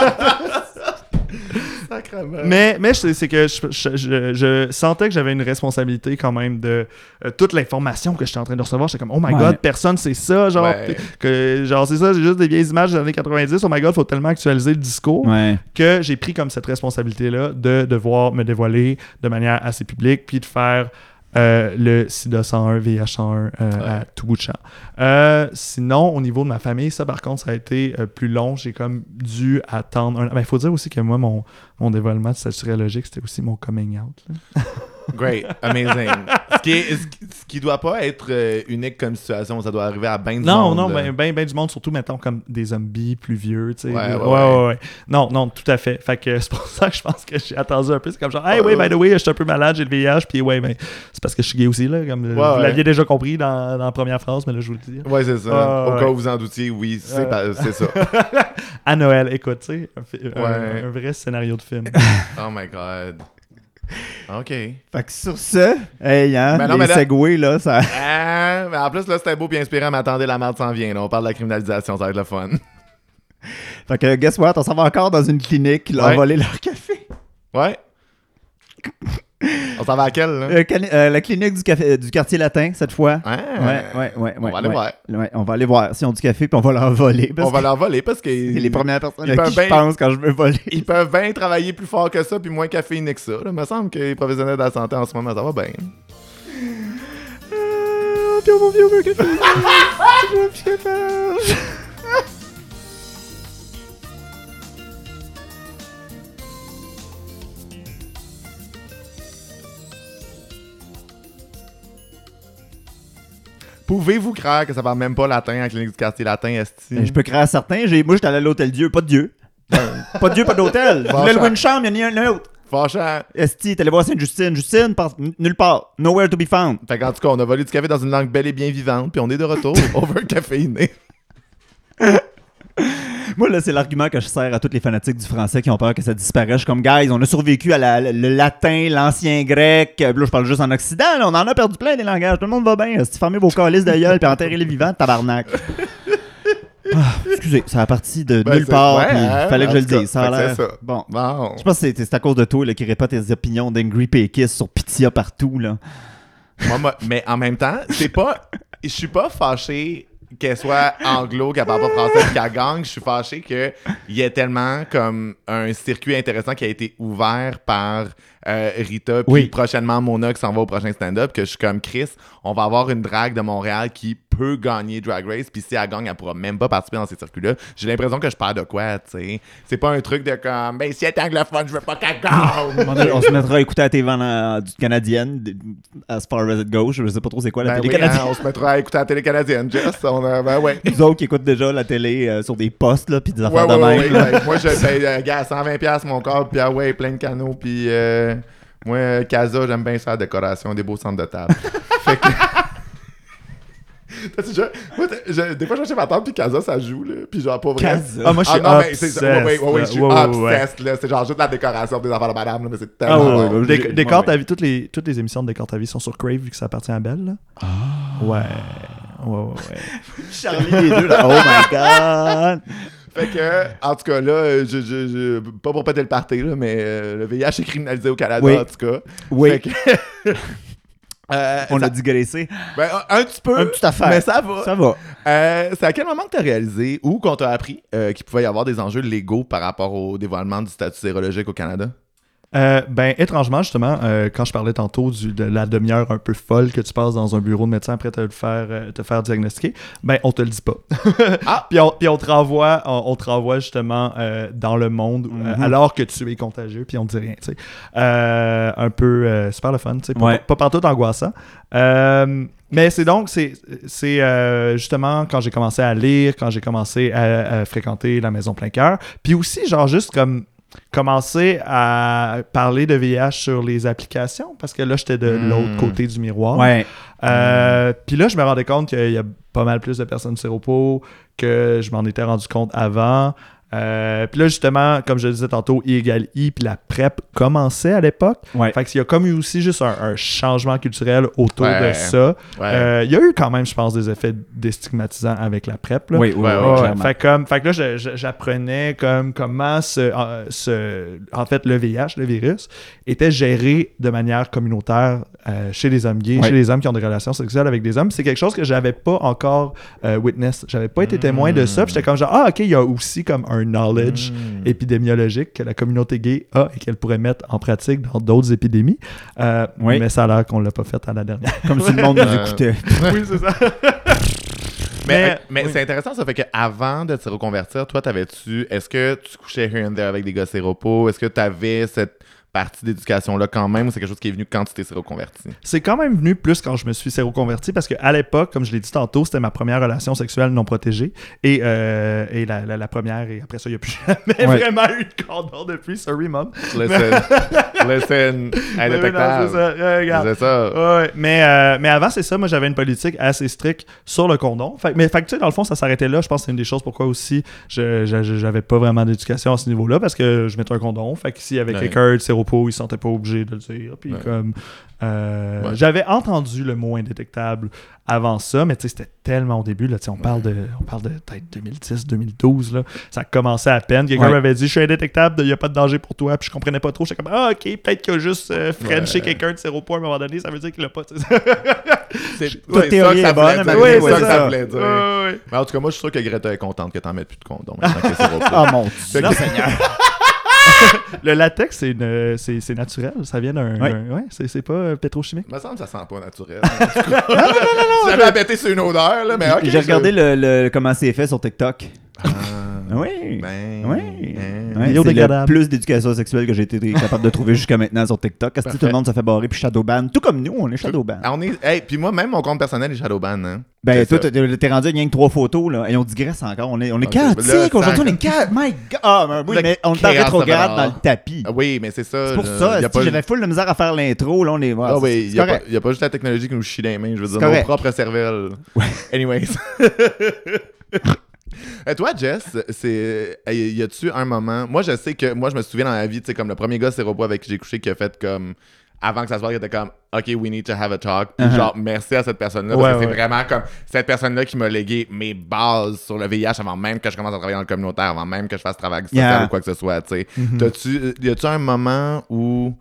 Sacrement. Mais, mais c'est c'est que je, je- je- je sentais que j'avais une responsabilité quand même de euh, toute l'information que j'étais en train de recevoir. J'étais comme, oh my Ouais. god, personne sait ça. Genre, Ouais. que, genre c'est ça, c'est juste des vieilles images des années 90. Oh my god, faut tellement actualiser le discours Ouais. que j'ai pris comme cette responsabilité-là de devoir me dévoiler de manière assez publique puis de faire euh, le SIDA 101, VIH 101 euh, à tout bout de champ. Euh, sinon, au niveau de ma famille, ça par contre, ça a été euh, plus long. J'ai comme dû attendre un an. Il faut dire aussi que moi, mon, mon dévoilement de statut logique, c'était aussi mon coming out. Great, amazing. ce, qui est, ce, qui- doit pas être euh, unique comme situation, ça doit arriver à ben du Non, monde. non, là. ben, ben, ben du monde, surtout, mettons, comme des zombies plus vieux, tu sais. Ouais, ouais, ouais, ouais. Non, non, tout à fait. Fait que c'est pour ça que je pense que j'ai attendu un peu. C'est comme genre, hey, oui, by the way, je suis un peu malade, j'ai le VIH, puis ouais, ben, c'est parce que je suis gay aussi, là. Comme vous l'aviez déjà compris dans, dans la première phrase, mais là, je vous le dis. Ouais, c'est ça. Au cas où vous en doutiez, oui, c'est ça. À Noël, écoute, tu sais, un vrai scénario de film. Oh my god. OK. Fait que sur ce, hey, hein, Ben non, les mais là- segways, là, ça... Ah, mais en plus, là, c'était beau puis inspirant, mais attendez, la merde s'en vient. Là. On parle de la criminalisation, ça va être le fun. Fait que, guess what, on s'en va encore dans une clinique leur Ouais. a volé leur café. Ouais. On s'en va à quelle, là? Euh, euh, la clinique du, café, du quartier latin, cette fois. Ah, Ouais, ouais, ouais. On ouais, va aller voir. Ouais, on va aller voir s'ils ont du café, puis on va leur voler. parce On va leur voler parce que. C'est les premières personnes à qui je pense quand je veux voler. Ils peuvent bien travailler plus fort que ça puis moins caféiné que ça. là. Il me semble que les professionnels de la santé en ce moment, ça va bien. Puis on va vivre au café. Je Pouvez-vous croire que ça parle même pas latin la clinique du quartier latin, Esti? Ben, Je peux créer à certains. J'ai- Moi, j'étais allé à l'hôtel Dieu, pas de Dieu. pas de Dieu, pas d'hôtel. Je voulais louer une chambre, il y en a un autre. Fâchant. Esti, t'es allé voir Sainte-Justine. Justine, nulle part. Nowhere to be found. Fait qu'en tout cas, on a volé du café dans une langue belle et bien vivante, puis on est de retour over caféiné. Moi, là, c'est l'argument que je sers à tous les fanatiques du français qui ont peur que ça disparaisse. Je suis comme, guys, on a survécu à la- le latin, l'ancien grec. Euh, Là, je parle juste en Occident. là, on en a perdu plein des langages. Tout le monde va bien. Si fermez vos calices de gueule puis enterrez les vivants, tabarnak. Ah, excusez, ça a parti de Ben, nulle part. ouais, hein, fallait que je le dise. Ça a ça. Bon. Bon. Je pense que c'est à cause de toi là, qui répète tes opinions d'Angry Pékis sur Pitya partout. Là. Moi, moi- mais en même temps, c'est pas. Je suis pas fâché qu'elle soit anglo, qu'elle parle pas français, qu'elle gagne. Je suis fâché qu'il y ait tellement comme un circuit intéressant qui a été ouvert par euh, Rita, puis Oui. prochainement Mona qui s'en va au prochain stand-up, que je suis comme Chris, on va avoir une drague de Montréal qui peut gagner Drag Race, puis si elle gagne, elle pourra même pas participer dans ces circuits-là. J'ai l'impression que je perds de quoi, tu sais. C'est pas un truc de comme, ben si elle est anglophone, je veux pas qu'elle gagne. on se mettra à écouter la TV en- du canadienne, as far as it goes. Je sais pas trop c'est quoi la Ben télé oui, canadienne. hein, on se mettra à écouter la télé canadienne, Jess. On a, ben ouais. Nous autres qui écoutent déjà la télé euh, sur des postes là, puis des affaires ouais, de ouais, même. ouais. Moi, je paye, euh, gars, 120$ piastres mon corps, puis ah ouais, plein de canaux, puis euh, moi, euh, Casa, j'aime bien faire la décoration, des beaux centres de table. fait que. T'as-tu déjà- moi, t'as- je- des fois, je vais chez ma tante, puis Casa, ça joue, là. Puis genre, pas vrai. Casa. Ah, moi, je suis non, mais c'est- ouais, ouais, ouais, ouais, je obsessed, suis. Ouais, ouais, ouais. obsessed, là. C'est genre juste la décoration des affaires de madame, là, mais c'est Ah tellement ouais, bon. ouais, ta vie, toutes les, toutes les émissions de Décore ta vie sont sur Crave vu que ça appartient à Belle. Là. Ouais. Ouais, ouais, ouais. Charlie, les deux, là. Oh my god! Fait que, en tout cas, là, je, je, je- pas pour péter le party, là, mais euh, le VIH est criminalisé au Canada, Oui. en tout cas. Oui, Fait que, euh, on ça- a digressé. ben, un petit peu, Un petit affaire. mais ça va. Ça va. Euh, c'est à quel moment que tu as réalisé ou qu'on t'a appris euh, qu'il pouvait y avoir des enjeux légaux par rapport au dévoilement du statut sérologique au Canada? Euh, ben, étrangement, justement, euh, quand je parlais tantôt du- de la demi-heure un peu folle que tu passes dans un bureau de médecin après te le faire, euh, te faire diagnostiquer, ben, on te le dit pas. Ah! puis, on, puis on te renvoie, on, on te renvoie justement euh, dans le monde Mhm. alors que tu es contagieux, puis on te dit rien, tu sais. Un peu super le fun, tu sais, pas, Ouais. pas partout angoissant. Mais c'est donc, c'est c'est, justement quand j'ai commencé à lire, quand j'ai commencé à, à fréquenter la maison plein cœur, puis aussi, genre, juste comme commencer à parler de VIH sur les applications parce que là j'étais de Mm. l'autre côté du miroir. Ouais. Euh, Puis là je me rendais compte qu'il y a pas mal plus de personnes séropos que je m'en étais rendu compte avant. Euh, puis là justement comme je le disais tantôt I égale I puis la PrEP commençait à l'époque. Ouais. Fait qu'il y a comme eu aussi juste un, un changement culturel autour Ouais. de ça. Ouais. Euh, Il y a eu quand même je pense des effets déstigmatisants avec la PrEP. là. Oui, oui, oui, ouais, Ouais, clairement. fait, comme, fait que là, j'apprenais comme comment ce, euh, ce- en fait, le VIH, le virus, était géré de manière communautaire euh, chez les hommes gays, Ouais. chez les hommes qui ont des relations sexuelles avec des hommes. C'est quelque chose que j'avais pas encore euh, witness. J'avais pas été témoin de ça. Puis j'étais comme genre, ah, ok, il y a aussi comme un knowledge Mm. épidémiologique que la communauté gay a et qu'elle pourrait mettre en pratique dans d'autres épidémies. Euh, Oui. Mais ça a l'air qu'on l'a pas fait à la dernière. Comme si le monde nous Euh, écoutait. oui, c'est ça. Mais, Mais- euh, mais oui. c'est intéressant, ça fait qu'avant de te reconvertir, toi, t'avais-tu. Est-ce que tu couchais here and there avec des gars séropos? Est-ce que t'avais cette partie d'éducation-là quand même ou c'est quelque chose qui est venu quand tu t'es reconverti? C'est quand même venu plus quand je me suis séroconverti parce qu'à l'époque, comme je l'ai dit tantôt, c'était ma première relation sexuelle non protégée et, euh, et la, la- la première, et après ça, il n'y a plus jamais Ouais. vraiment eu de condom depuis. Sorry, mom. Listen. Listen. Indétectable. c'est ça. Ça. Ouais, mais, euh, mais avant, c'est ça. Moi, j'avais une politique assez stricte sur le condom. Fait, mais fait tu sais, dans le fond, ça s'arrêtait là. Je pense que c'est une des choses pourquoi aussi je, je- je- j'avais pas vraiment d'éducation à ce niveau-là parce que je mettais un condom. Fait que s'il y avait Ouais. quelqu'un de séropos, il se sentait pas obligé de le dire. Puis Ouais. comme. euh, Ouais. J'avais entendu le mot indétectable avant ça, mais tu c'était tellement au début. Là, tu on, parle de, on parle de peut-être 2010, 2012. Là. Ça commençait à peine. Quelqu'un m'avait dit Je suis indétectable, il n'y a pas de danger pour toi. Puis je comprenais pas trop. J'étais comme Ah, ok, peut-être qu'il a juste euh, Frenché Ouais. quelqu'un de séropos à un moment donné. Ça veut dire qu'il l'a pas. tu. C'est c'est théorie ça est que bonne, mais oui, C'est ça que ça. voulait dire. En tout cas, moi, je suis sûr que Greta est contente que t'en mettes plus de condom que. Ah mon dieu. que- Seigneur. Le latex, c'est, une- c'est, c'est naturel. Ça vient d'un. Ouais. c'est, c'est pas euh, pétrochimique. Il me semble que ça sent pas naturel. non, non, sur une odeur, là, mais ok. J'ai regardé le, le- comment c'est fait sur TikTok. Ah, Oui. Ben. Oui. hein. Ouais, c'est le plus d'éducation sexuelle que j'ai été capable de trouver jusqu'à maintenant sur TikTok. Parce que tout le monde se fait barrer puis shadowban? Tout comme nous, on est shadowban. Ah, on est. Hey, puis moi, même mon compte personnel est Shadowban, hein. Ben, toi, t'es t'es rendu à rien que trois photos, là. Et on digresse encore. On est, on est Ok, chaotique. ça- Aujourd'hui, on est chaotique. My God. Ah, ben oui, Le mais on est en rétrograde dans le tapis. Ah oui, mais c'est ça. C'est pour ça. Y a si pas- J'avais full de misère à faire l'intro. Là, on est. Ah oui, il n'y a, pas- y a pas juste la technologie qui nous chie les mains, je veux dire, correct. nos propres cervelles. Anyways. Et toi, Jess, c'est y a-tu un moment Moi, je sais que moi, je me souviens dans la vie, tu sais, comme le premier gars séropo avec qui j'ai couché qui a fait comme avant que ça se voit, il était comme OK, we need to have a talk. Puis Uh-huh. genre, merci à cette personne-là. Ouais, parce que c'est vraiment comme cette personne-là qui m'a légué mes bases sur le VIH avant même que je commence à travailler dans le communautaire, avant même que je fasse travail social Yeah. ou quoi que ce soit, tu sais. Mhm. T'as-tu- Y a-tu un moment où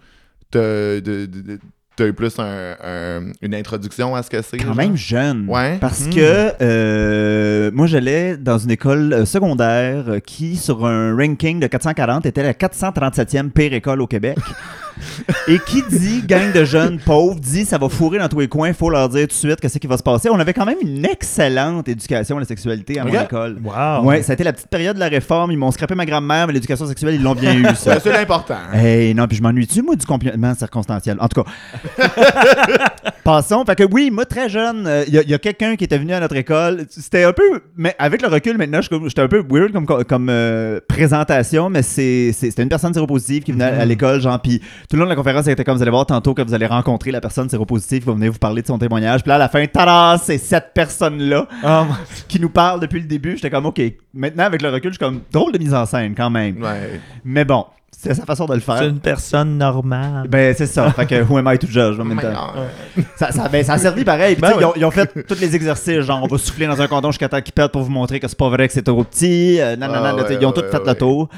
t'as de- de- de- t'as eu plus un- un- une introduction à ce que c'est? Quand genre? même jeune. Ouais. Parce Hmm. que euh, moi, j'allais dans une école euh, secondaire qui, sur un ranking de 440, était la 437e pire école au Québec. Et qui dit gang de jeunes pauvres, dit ça va fourrer dans tous les coins, faut leur dire tout de suite qu'est-ce qui va se passer. On avait quand même une excellente éducation à la sexualité à mon école. Wow. Ouais, ça a été la petite période de la réforme. Ils m'ont scrappé ma grand-mère, mais l'éducation sexuelle, ils l'ont bien eu, ça. C'est l'important. Hey, non, puis je m'ennuie-tu, moi, du complément circonstanciel? En tout cas. Passons. Fait que oui, moi, très jeune, il y a, y a quelqu'un qui était venu à notre école. C'était un peu. Mais avec le recul, maintenant, je- j'étais un peu weird comme, comme euh, présentation, mais c'est- c'est- c'était une personne séropositive qui venait à, à l'école, genre, puis Tout le long de la conférence, était comme vous allez voir tantôt que vous allez rencontrer la personne séropositive qui va venir vous parler de son témoignage. Puis là, à la fin, tada, c'est cette personne-là Ah, qui nous parle depuis le début. J'étais comme, OK, maintenant, avec le recul, je suis comme, drôle de mise en scène quand même. Ouais. Mais bon, c'est sa façon de le faire. c'est une personne normale. Ben, c'est ça. fait que, who am I to judge en même temps? Ça, ça, ben, ça a servi pareil. Puis, Ben ils, ouais. ont, ils ont fait tous les exercices, genre on va souffler dans un condom jusqu'à temps qu'il pète pour vous montrer que c'est pas vrai que c'est trop petit. Euh, non, non, Ah ouais, ils ont ouais, tous fait ouais. le tour.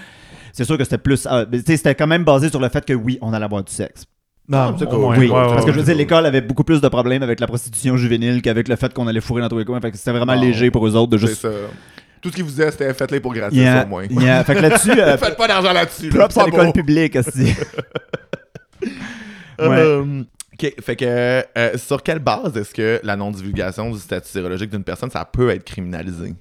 C'est sûr que c'était plus. euh, c'était quand même basé sur le fait que oui, on allait avoir du sexe. Non, c'est au cool. oui, ouais, ouais, parce que je veux ouais. dire, l'école avait beaucoup plus de problèmes avec la prostitution juvénile qu'avec le fait qu'on allait fourrer dans tous les coins. Fait que c'était vraiment Oh. léger pour eux autres de C'est juste. ça. Tout ce qu'ils vous disaient, c'était faites-les pour gratis, Yeah, au moins. yeah. Fait que là-dessus, euh, Faites pas d'argent là-dessus. là, props c'est à pas l'école publique, aussi. Ouais. Euh, ok, fait que euh, sur quelle base est-ce que la non-divulgation du statut sérologique d'une personne, ça peut être criminalisé?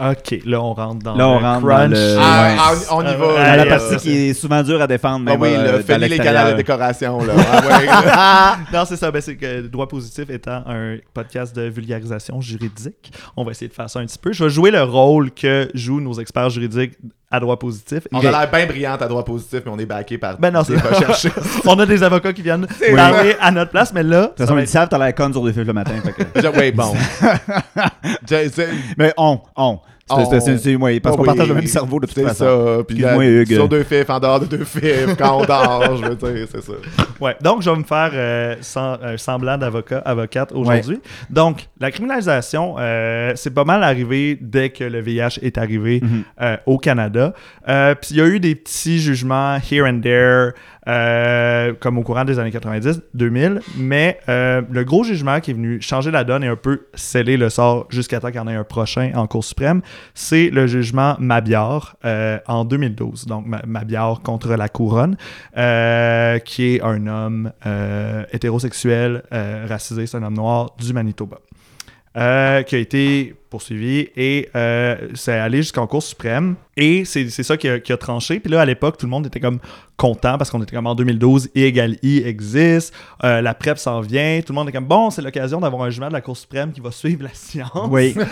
Ok, là, on rentre dans Là, on le rentre crunch. dans le- Ah, ouais. ah, on y Ah, va. Dans la Hey, partie euh, qui est souvent dure à défendre, Ah même oui, euh, le les canals de décoration, là. Ah ouais, là. Non, c'est ça. Ben, c'est que Droit positif étant un podcast de vulgarisation juridique, on va essayer de faire ça un petit peu. Je vais jouer le rôle que jouent nos experts juridiques à droit positif. On a l'air bien brillante à droit positif, mais on est backé par Ben non, des recherches. on a des avocats qui viennent parler à notre place, mais là, De toute façon, ils savent, t'as l'air con sur des fils le matin. que- ouais, bon. Mais on, on. C'est- On. c'est- c'est- c'est- ouais, parce Ah qu'on oui, partage le même cerveau de toute C'est façon. ça. Puis sur deux fifs, en dehors de deux fifs, quand on dort, je veux dire, c'est ça. Ouais, donc je vais me faire euh, semblant d'avocat, avocate aujourd'hui. Donc, la criminalisation, euh, c'est pas mal arrivé dès que le VIH est arrivé Mhm. euh, au Canada. Euh, Puis il y a eu des petits jugements here and there, euh, comme au courant des années 90, 2000, mais euh, le gros jugement qui est venu changer la donne et un peu sceller le sort jusqu'à temps qu'il y en ait un prochain en Cour suprême, c'est le jugement Mabior euh, en 2012. Donc, Ma- Mabior contre la couronne, euh, qui est un homme euh, hétérosexuel, euh, racisé, c'est un homme noir du Manitoba. Euh, qui a été poursuivi et euh, c'est allé jusqu'en Cour suprême et c'est c'est ça qui a, qui a tranché. Puis là, à l'époque, tout le monde était comme content parce qu'on était comme en 2012, I égale I existe, euh, la PrEP s'en vient, tout le monde est comme bon, c'est l'occasion d'avoir un jugement de la Cour suprême qui va suivre la science. Oui.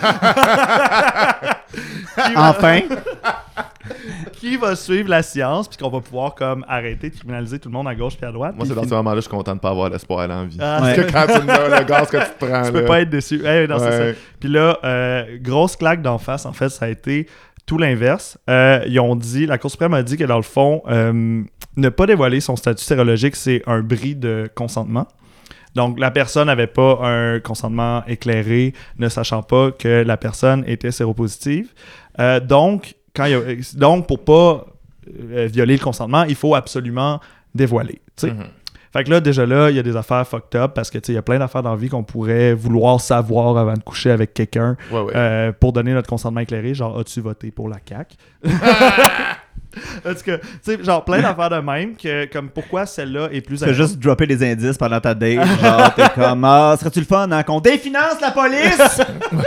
Enfin. Qui va suivre la science puis qu'on va pouvoir comme arrêter de criminaliser tout le monde à gauche puis à droite? Moi, c'est dans ce moment-là, je suis content de pas avoir l'espoir à l'envie. Ah, Parce Ouais. que quand tu me donnes le gaz que tu te prends, tu peux là. pas être déçu. Eh, non, c'est Ouais. ça. Puis là, euh, grosse claque d'en face, en fait, ça a été tout l'inverse. Euh, ils ont dit, la Cour suprême a dit que dans le fond, euh, ne pas dévoiler son statut sérologique, c'est un bris de consentement. Donc, la personne n'avait pas un consentement éclairé, ne sachant pas que la personne était séropositive. Euh, donc, quand il y a- donc, pour pas euh, violer le consentement, il faut absolument dévoiler. Mhm. Fait que là, déjà là, il y a des affaires fucked up parce que, il y a plein d'affaires dans la vie qu'on pourrait vouloir savoir avant de coucher avec quelqu'un Ouais, ouais. euh, pour donner notre consentement éclairé. Genre, as-tu voté pour la CAQ? en tout cas, tu sais, genre, plein d'affaires de même que, comme, pourquoi celle-là est plus... Tu juste dropper des indices pendant ta date. Genre, t'es comme, ah, serait-tu le fun, hein, qu'on définance la police?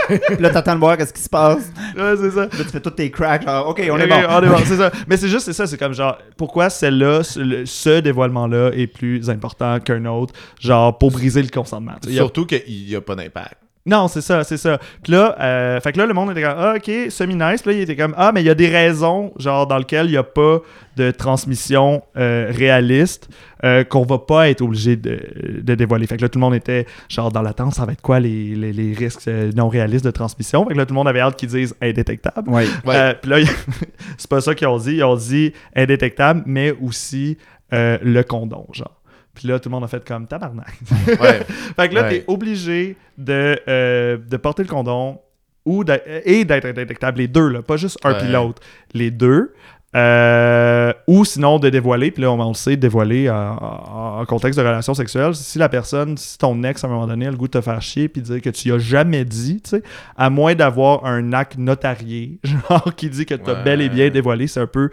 Puis là, t'attends de voir qu'est-ce qui se passe. Ouais, c'est ça. Là, tu fais tous tes cracks, genre, ok, on est bon. on est bon, c'est ça. Mais c'est juste, c'est ça, c'est comme genre, pourquoi celle-là, ce, ce dévoilement-là est plus important qu'un autre, genre, pour briser le consentement. Surtout qu'il n'y a pas d'impact. Non, c'est ça, c'est ça. Puis là, euh, fait que là, le monde était comme, ah, ok, semi-nice. Puis là, il était comme, ah, mais il y a des raisons, genre, dans lesquelles il n'y a pas de transmission euh, réaliste euh, qu'on va pas être obligé de, de dévoiler. Fait que là, tout le monde était, genre, dans l'attente, ça va être quoi les, les, les risques euh, non réalistes de transmission? Fait que là, tout le monde avait hâte qu'ils disent indétectable. Oui. Ouais. Euh, puis là, c'est pas ça qu'ils ont dit. Ils ont dit indétectable, mais aussi euh, le condom, genre. Puis là, tout le monde a fait comme tabarnak. ouais. Fait que là, Ouais. t'es obligé de, euh, de porter le condom ou d'être- et d'être indétectable, les deux, là, pas juste un puis l'autre, les deux. Euh, ou sinon de dévoiler, puis là on, le sait, dévoiler en, contexte de relation sexuelle. Si la personne, si ton ex à un moment donné a le goût de te faire chier puis dire que tu y as jamais dit, tu sais, à moins d'avoir un acte notarié, genre qui dit que tu as Ouais. bel et bien dévoilé, c'est un peu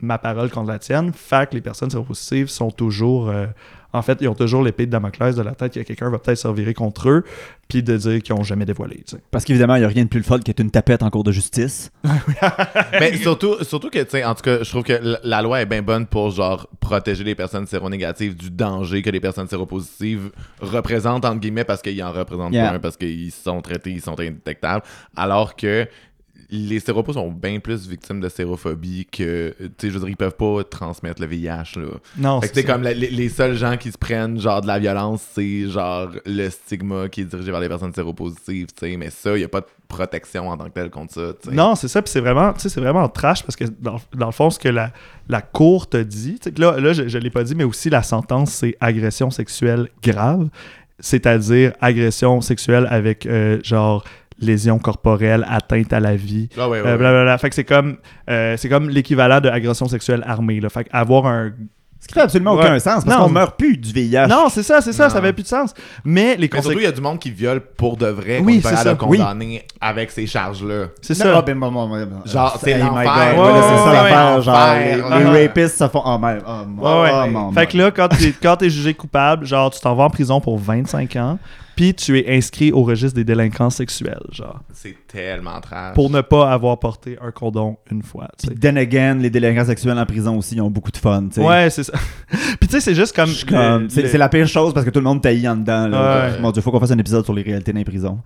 ma parole contre la tienne. Fait que les personnes séropositives sont toujours. euh, en fait, ils ont toujours l'épée de Damoclès de la tête que quelqu'un va peut-être se revirer contre eux, puis de dire qu'ils n'ont jamais dévoilé. Parce qu'évidemment, il n'y a rien de plus le fun qu'être une tapette en cours de justice. Mais surtout, surtout que, tu sais, en tout cas, je trouve que la- la loi est bien bonne pour, genre, protéger les personnes séronégatives du danger que les personnes séropositives représentent, entre guillemets, parce qu'ils en représentent Yeah. pas un, parce qu'ils sont traités, ils sont indétectables. Alors que les séropos sont bien plus victimes de sérophobie que, tu sais, je veux dire, ils peuvent pas transmettre le VIH, là. Non, c'est comme la- les, les seuls gens qui se prennent genre de la violence, c'est genre le stigma qui est dirigé vers les personnes séropositives, tu sais, mais ça, il y a pas de protection en tant que tel contre ça. Non, c'est ça, puis c'est vraiment, tu sais, c'est vraiment trash parce que dans, dans le fond, ce que la, la cour te dit, tu sais, que là, là, je, je l'ai pas dit, mais aussi la sentence, c'est agression sexuelle grave, c'est-à-dire agression sexuelle avec euh, genre lésion corporelle, atteinte à la vie, Ah ouais, ouais, euh, ouais. blablabla. Fait que c'est comme, euh, c'est comme l'équivalent de agression sexuelle armée, là. Fait avoir un Ce qui fait absolument Ouais. aucun sens, parce Non. qu'on meurt plus du VIH. Non, c'est ça, c'est ça, ça Non. avait plus de sens. Mais les Mais surtout, conséquences. il y a du monde qui viole pour de vrai, Oui, qu'on peut c'est ça. le condamner avec ces charges-là. C'est ça. ben, bon, bon. Genre, c'est Hey, l'enfer. my God. Ouais, c'est ça. Genre, L'enfer. les rapistes se font. Oh, man. Oh, Ouais, ouais. oh, mon- Fait que là, quand t'es, quand t'es jugé coupable, genre, tu t'en vas en prison pour 25 ans, puis tu es inscrit au registre des délinquants sexuels, genre, C'est tellement trash. pour ne pas avoir porté un condom une fois. Puis, then again, les délinquants sexuels en prison aussi, ils ont beaucoup de fun. tu sais. Ouais, c'est ça. puis tu sais, c'est juste comme. C'est la pire chose parce que tout le monde taillit en dedans. Là. Ouais. Mon Dieu, faut qu'on fasse un épisode sur les réalités dans les prisons.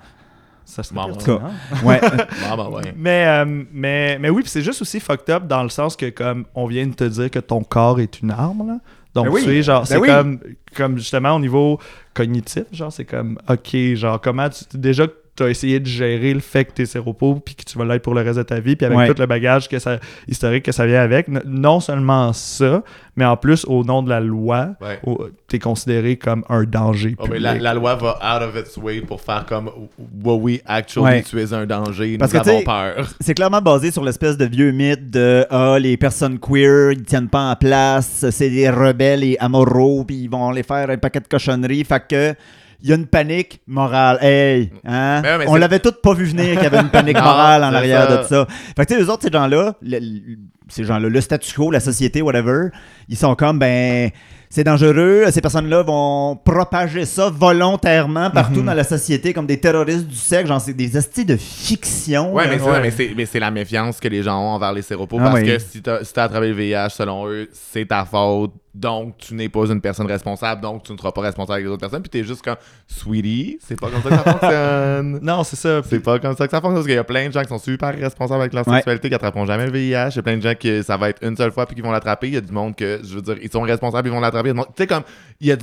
Ça serait Bon, pertinent. Ouais. Ouais. Mais, euh, mais, mais oui, puis c'est juste aussi fucked up dans le sens que comme on vient de te dire que ton corps est une arme, là. Donc, Ben oui. tu sais, genre, Ben c'est oui. comme, comme justement au niveau cognitif, genre, c'est comme, ok, genre, comment tu. Déjà tu as essayé de gérer le fait que tu es séropo puis que tu vas l'être pour le reste de ta vie, puis avec Ouais. tout le bagage que ça, historique que ça vient avec. Non seulement ça, mais en plus, au nom de la loi, Ouais. tu es considéré comme un danger. Oh, mais la, la loi va out of its way pour faire comme well, oui, actually, Ouais. tu es un danger, Parce nous que, avons peur. C'est clairement basé sur l'espèce de vieux mythe de ah, les personnes queer, ils tiennent pas en place, c'est des rebelles et amoraux, puis ils vont les faire un paquet de cochonneries. Fait que. Il y a une panique morale. Hey! Hein? Ouais, mais On l'avait toutes pas vu venir qu'il y avait une panique Non, morale en arrière ça. de ça. Fait que, tu sais, eux autres, ces gens-là, le- le- ces gens-là, le statu quo, la société, whatever, ils sont comme, ben, c'est dangereux. Ces personnes-là vont propager ça volontairement partout Mhm. dans la société comme des terroristes du sexe. Genre, c'est des estis de fiction. Ouais, mais c'est Ouais. ça, mais c'est, la méfiance que les gens ont envers les séropos. Ah parce oui. que si t'as, si t'as attrapé le VIH, selon eux, c'est ta faute. Donc, tu n'es pas une personne responsable. Donc, tu ne seras pas responsable avec les autres personnes. Puis, t'es juste comme, sweetie, c'est pas comme ça que ça fonctionne. Non, c'est ça. C'est pas comme ça que ça fonctionne. Parce qu'il y a plein de gens qui sont super responsables avec leur Ouais. sexualité, qui attraperont jamais le VIH. Il y a plein de gens qui ça va être une seule fois puis qui vont l'attraper. Il y a du monde que, je veux dire, ils sont responsables, ils vont l'attraper. Il y a du monde- Tu sais, comme, il y, a,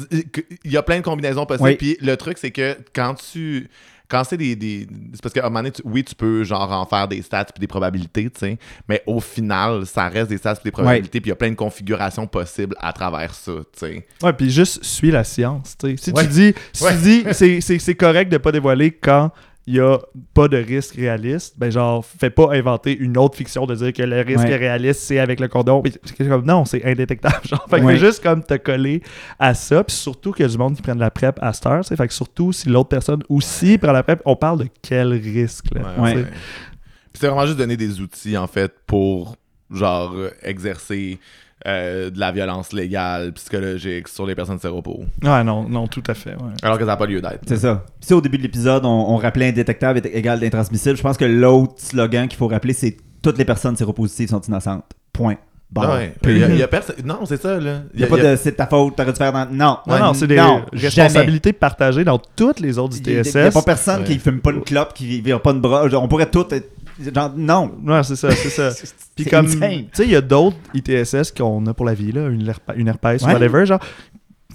y a plein de combinaisons possibles. Oui. Puis le truc, c'est que quand tu. Quand c'est des. des- c'est parce qu'à un moment donné, tu- oui, tu peux genre en faire des stats puis des probabilités, tu sais. Mais au final, ça reste des stats puis des probabilités. Puis il y a plein de configurations possibles à travers ça, tu sais. Ouais, puis juste suis la science. tu sais. Si Ouais. tu dis, si Ouais. tu dis c'est correct de pas dévoiler quand il y a pas de risque réaliste, ben genre, fais pas inventer une autre fiction de dire que le risque Ouais. réaliste, c'est avec le c'est comme, non, c'est indétectable. Genre, fait que Ouais. juste comme te coller à ça. Puis surtout qu'il y a du monde qui prennent la PrEP à cette heure. tu sais. Fait que surtout si l'autre personne aussi prend la PrEP, on parle de quel risque. Là, Ouais. Puis c'est vraiment juste donner des outils, en fait, pour, genre, euh, exercer euh, de la violence légale, psychologique sur les personnes séropos. Ouais, non, non, tout à fait. ouais. Alors que ça n'a pas lieu d'être. C'est ça. Si au début de l'épisode, on, on rappelait indétectable est égal d'intransmissible, je pense que l'autre slogan qu'il faut rappeler, c'est toutes les personnes séropositives sont innocentes. Point. Bon. Ouais. Il y a- il y a personne- Non, c'est ça, là. Il n'y a, pas de c'est ta faute, t'aurais dû faire dans. Non. Non, non, c'est des non, responsabilités partagées dans toutes les autres jamais. Il ITSS. n'y a pas personne Ouais. qui fume pas une clope, qui vire pas une bras. On pourrait tout être. Genre, non. Ouais, c'est ça, c'est ça. Puis comme, tu sais, il y a d'autres ITSS qu'on a pour la vie, là, une, une herpès ou Ouais. whatever, genre,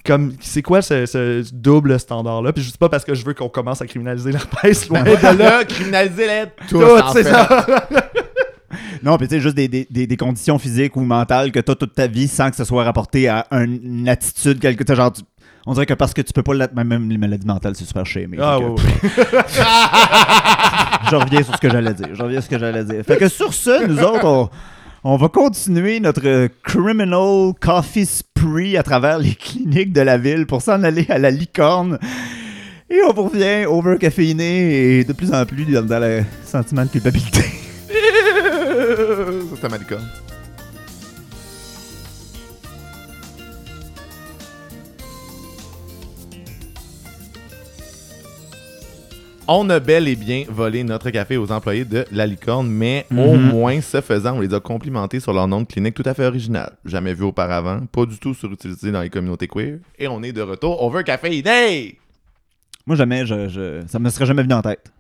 comme, c'est quoi ce, ce double standard-là? Puis je dis pas parce que je veux qu'on commence à criminaliser l'herpès, loin de là. là, criminaliser-les tous, Tout, c'est ça. Non, puis tu sais, juste des, des, conditions physiques ou mentales que tu as toute ta vie sans que ce soit rapporté à un- une attitude quelque sais, genre tu- on dirait que parce que tu peux pas l'être même, les maladies mentales c'est super chez mais Ah, ouais, ouais. je reviens sur ce que j'allais dire. Je reviens sur ce que j'allais dire. Fait que sur ce nous autres on, on va continuer notre euh, criminal coffee spree à travers les cliniques de la ville pour s'en aller à la licorne. Et on revient overcaféiné et de plus en plus dans, dans le sentiment de culpabilité. Ça, c'était Malika. On a bel et bien volé notre café aux employés de la licorne, mais au Mhm. moins, ce faisant, on les a complimentés sur leur nom de clinique tout à fait original. Jamais vu auparavant, pas du tout surutilisé dans les communautés queer. Et on est de retour. On veut un café idée! moi jamais je, je- ça me serait jamais venu en tête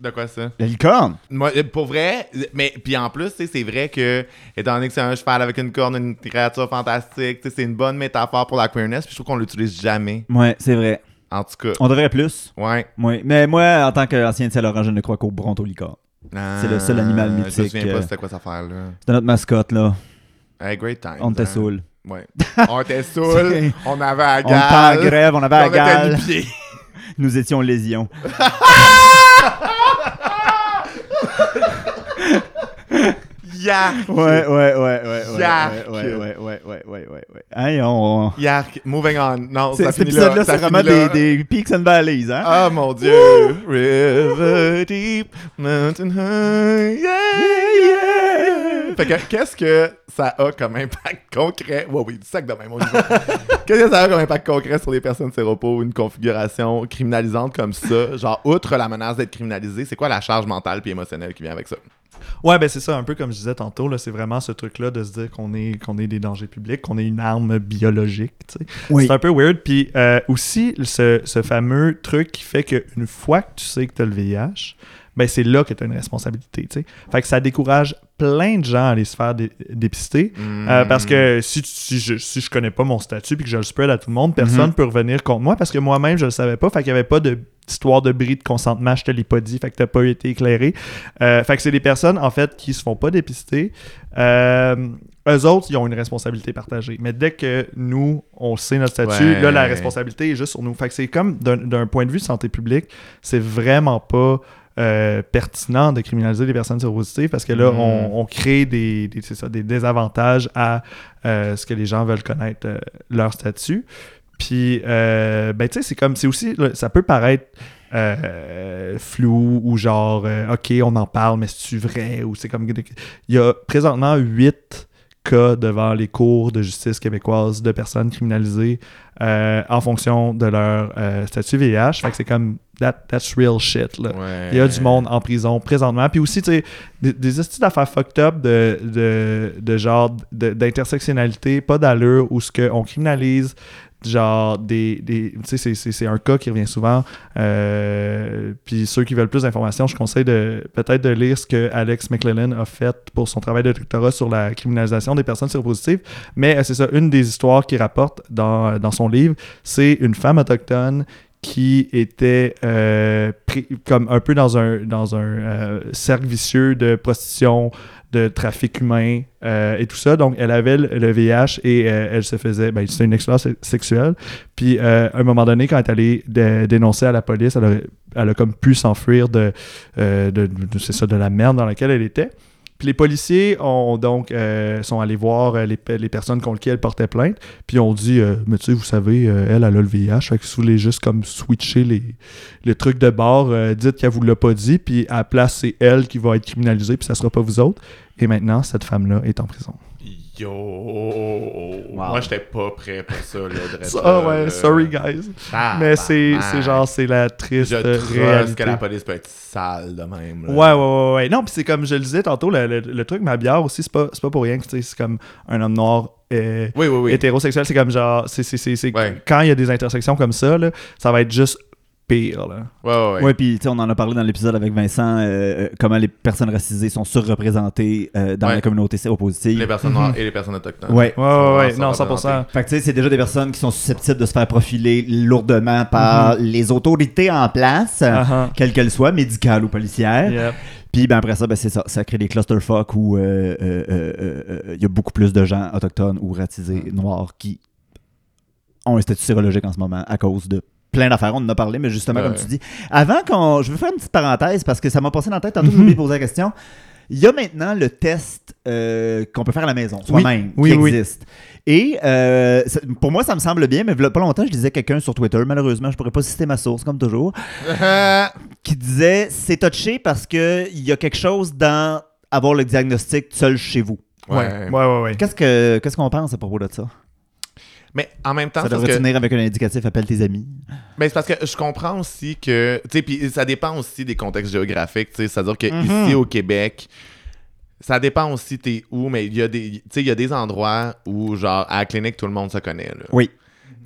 De quoi ça? La licorne? Moi, euh, pour vrai, mais puis en plus, c'est vrai que, étant donné que c'est un cheval avec une corne, une créature fantastique, c'est une bonne métaphore pour la queerness, puis je trouve qu'on l'utilise jamais. Ouais, c'est vrai. En tout cas, On devrait plus. ouais. Oui. Mais moi, en tant qu'ancien de Saint-Laurent, je ne crois qu'au brontolicorne. C'est le seul animal Ah, Je me mythique, souviens euh, pas c'était quoi cette affaire-là. C'était notre mascotte, là. Hey, great time. On était hein. saoul. Ouais. On était saoul, on avait à On était en gale. grève, on avait était gale. Nous étions lésions. Yark! Ouais, ouais, ouais, ouais, ouais. Yark. Ouais, ouais, ouais, ouais, ouais, ouais, ouais, ouais. Hey, on... Yark! Moving on. Non, C'est- ça finit là. épisode-là, ça c'est vraiment là. des, des peaks and valleys, hein? Ah mon dieu! River deep, mountain high, yeah, yeah! Fait que qu'est-ce que ça a comme impact concret? Ouais, oui, du sac de même, on. Qu'est-ce que ça a comme impact concret sur les personnes séropos, une configuration criminalisante comme ça? Genre, outre la menace d'être criminalisé, c'est quoi la charge mentale puis émotionnelle qui vient avec ça? Ouais, ben c'est ça, un peu comme je disais tantôt, là, c'est vraiment ce truc-là de se dire qu'on est, qu'on est des dangers publics, qu'on est une arme biologique, tu sais. Oui. C'est un peu weird. Puis euh, aussi, ce, ce fameux truc qui fait qu'une fois que tu sais que tu as le VIH, ben c'est là que tu as une responsabilité, tu sais. Fait que ça décourage plein de gens à aller se faire dé- dépister. Euh, parce que si, je, si je connais pas mon statut puis que je le spread à tout le monde, personne peut revenir contre moi parce que moi-même je le savais pas. Fait qu'il y avait pas de histoire de bris de consentement, je te l'ai pas dit, fait que t'as pas été éclairé. Euh, fait que c'est des personnes en fait qui se font pas dépister. Euh, eux autres, ils ont une responsabilité partagée. Mais dès que nous, on sait notre statut, Ouais. là, la responsabilité est juste sur nous. Fait que c'est comme d'un- d'un point de vue de santé publique, c'est vraiment pas euh, pertinent de criminaliser les personnes séropositives parce que là, Mhm. on, on crée des, ça, des désavantages à euh, ce que les gens veulent connaître euh, leur statut. Puis, ben, tu sais, c'est comme, c'est aussi, là, ça peut paraître flou ou genre, OK, on en parle, mais c'est-tu vrai? Ou c'est comme, il y a présentement huit cas devant les cours de justice québécoises de personnes criminalisées euh, en fonction de leur euh, statut VIH. Fait que c'est comme, that, that's real shit, là. Ouais. Il y a du monde en prison présentement. Puis aussi, tu sais, des, des d'affaires fucked up de, de, de genre d'intersectionnalité, pas d'allure, où ce qu'on criminalise genre des, des tu sais c'est- un cas qui revient souvent. Euh, puis ceux qui veulent plus d'informations je conseille de peut-être de lire ce que Alex McClellan a fait pour son travail de doctorat sur la criminalisation des personnes séropositives. Mais euh, c'est ça une des histoires qu'il rapporte dans, dans son livre c'est une femme autochtone qui était euh, pris- comme un peu dans un, dans un euh, cercle vicieux de prostitution, de trafic humain euh, et tout ça. Donc, elle avait le, VIH et euh, elle se faisait... Ben, c'était une expérience sexuelle. Puis, euh, à un moment donné, quand elle est allée dé- dénoncer à la police, elle a, elle a comme pu s'enfuir de, euh, de, de- c'est ça, de la merde dans laquelle elle était. Les policiers ont donc euh, sont allés voir euh, les, les personnes contre qui elle portait plainte, puis ont dit euh, mais tu sais vous savez euh, elle elle a le VIH, fait que si vous voulez juste comme switcher les, les trucs de bord, dites qu'elle vous l'a pas dit, puis à la place c'est elle qui va être criminalisée, puis ça sera pas vous autres. Et maintenant cette femme là est en prison. Yo! Moi, j'étais pas prêt pour ça, là. Ça, rester, ouais, sorry guys. Ah, mais c'est c'est genre c'est la triste Je réalité. que la police peut être sale de même. là. Ouais, ouais, ouais, ouais. Non, puis c'est comme je le disais tantôt, le, le- le truc ma bière aussi, c'est pas, c'est pas pour rien que c'est comme un homme noir euh, Oui, oui, oui. hétérosexuel. C'est comme genre, c'est, c'est, c'est, c'est- Ouais. quand il y a des intersections comme ça, là, ça va être juste pire. Là. Ouais, ouais, ouais. Ouais, puis tu sais, on en a parlé dans l'épisode avec Vincent, euh, euh, comment les personnes racisées sont surreprésentées euh, dans Ouais. la communauté séropositive. Les personnes noires et les personnes autochtones. Ouais. Ouais, ouais, Non, vraiment 100%. Fait que tu sais, c'est déjà des personnes qui sont susceptibles de se faire profiler lourdement par les autorités en place, Uh-huh. quelles qu'elles soient, médicales ou policières. Yep. Puis ben après ça, ben c'est ça, ça crée des clusterfuck où il euh, euh, euh, euh, il y a beaucoup plus de gens autochtones ou racisés noirs qui ont un statut sérologique en ce moment à cause de plein d'affaires. On en a parlé, mais justement, Ouais. comme tu dis, avant qu'on. Je veux faire une petite parenthèse parce que ça m'a passé dans la tête, tantôt j'ai oublié de poser la question. Il y a maintenant le test euh, qu'on peut faire à la maison, soi-même, Oui, qui oui. existe. Et euh, ça- pour moi, ça me semble bien, mais pas longtemps, je disais quelqu'un sur Twitter, malheureusement, je pourrais pas citer ma source, comme toujours, qui disait c'est touché parce que il y a quelque chose dans avoir le diagnostic seul chez vous. Ouais, Ouais. ouais, ouais. ouais. Qu'est-ce que qu'est-ce qu'on pense à propos de ça? Mais en même temps, Ça devrait tenir avec un indicatif appelle tes amis. mais c'est parce que je comprends aussi que, tu sais, puis ça dépend aussi des contextes géographiques, tu sais, c'est-à-dire que Mhm. ici au Québec, ça dépend aussi t'es où, mais il y a des, tu sais, il y a des endroits où genre à la clinique tout le monde se connaît. Là. Oui.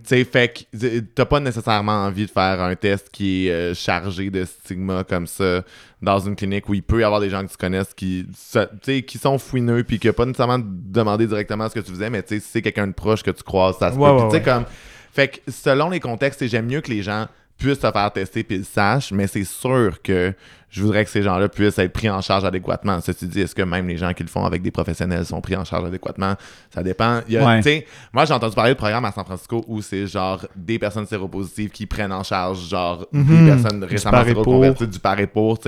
sais, fait que euh, t'as pas nécessairement envie de faire un test qui est euh, chargé de stigma comme ça dans une clinique où il peut y avoir des gens que tu connaisses qui, sais, qui sont fouineux puis qui a pas nécessairement demandé directement ce que tu faisais, mais tu sais, si c'est quelqu'un de proche que tu croises, ça se Ouais, peut. Puis ouais, comme. Fait que selon les contextes, j'aime mieux que les gens puissent se faire tester puis le sachent, mais c'est sûr que je voudrais que ces gens-là puissent être pris en charge adéquatement. Ceci dit, est-ce que même les gens qui le font avec des professionnels sont pris en charge adéquatement? Ça dépend. Il y a- Ouais. tu sais, moi, j'ai entendu parler de programmes à San Francisco où c'est genre des personnes séropositives qui prennent en charge genre Mhm. des personnes récemment séroconverties, du par et pour.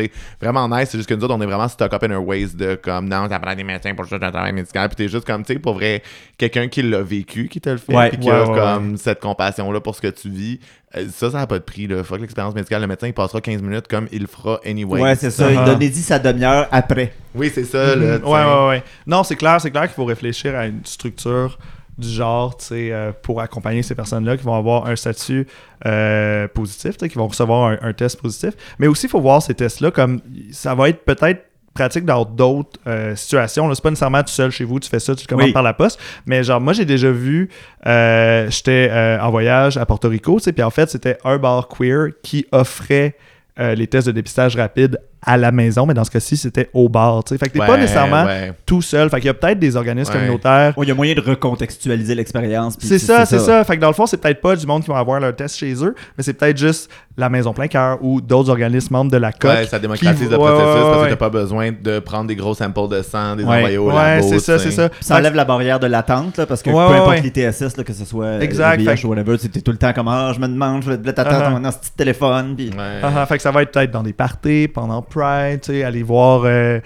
Vraiment nice. C'est juste que nous autres, on est vraiment stuck up in our ways de comme non, ça prend des médecins pour un travail médical. Puis t'es juste comme, tu sais, pour vrai, quelqu'un qui l'a vécu, qui te le fait, Ouais. puis qui Ouais, a comme cette compassion-là pour ce que tu vis. euh, Ça, ça n'a pas de prix, là. Fuck l'expérience médicale. Le médecin, il passera 15 minutes comme il le fera anyway. Ouais, c'est ça. Il Ah. donnait dit sa demi-heure après. Oui, c'est ça. Mhm. tu Ouais, ouais, ouais. Non, c'est clair, c'est clair qu'il faut réfléchir à une structure du genre, tu sais, euh, pour accompagner ces personnes-là qui vont avoir un statut euh, positif, tu sais, qui vont recevoir un, un test positif. Mais aussi, il faut voir ces tests-là comme ça va être peut-être pratique dans d'autres euh, situations. C'est pas nécessairement tout seul chez vous, tu fais ça, tu le commandes Oui. par la poste. Mais genre, moi, j'ai déjà vu, euh, j'étais euh, en voyage à Porto Rico, tu sais, puis en fait, c'était un bar queer qui offrait euh, les tests de dépistage rapide à la maison, mais dans ce cas-ci, c'était au bar. tu sais. Fait que t'es pas nécessairement ouais. tout seul. Fait qu'il y a peut-être des organismes Ouais. communautaires. Ouais, Il y a moyen de recontextualiser l'expérience. C'est ça, c'est ça. Fait que dans le fond, c'est peut-être pas du monde qui va avoir leur test chez eux, mais c'est peut-être juste la Maison Plein Cœur ou d'autres organismes membres de la COC. Ouais, ça démocratise qui- le ouais, processus ouais, parce que t'as pas besoin de prendre des gros samples de sang, des Ouais. envoyer au Ouais, c'est ça, c'est ça. Ça enlève la barrière de l'attente, là, parce que Ouais, peu importe ouais. les TSS, là, que ce soit Exact, VIH ou whatever, c'était tout le temps comme Ah, je me demande, je vais peut-être attendre Uh-huh. dans ce petit téléphone. Ah, ah, fait que ça va être peut-être dans des parties, pendant Pride, tu sais, aller voir, euh,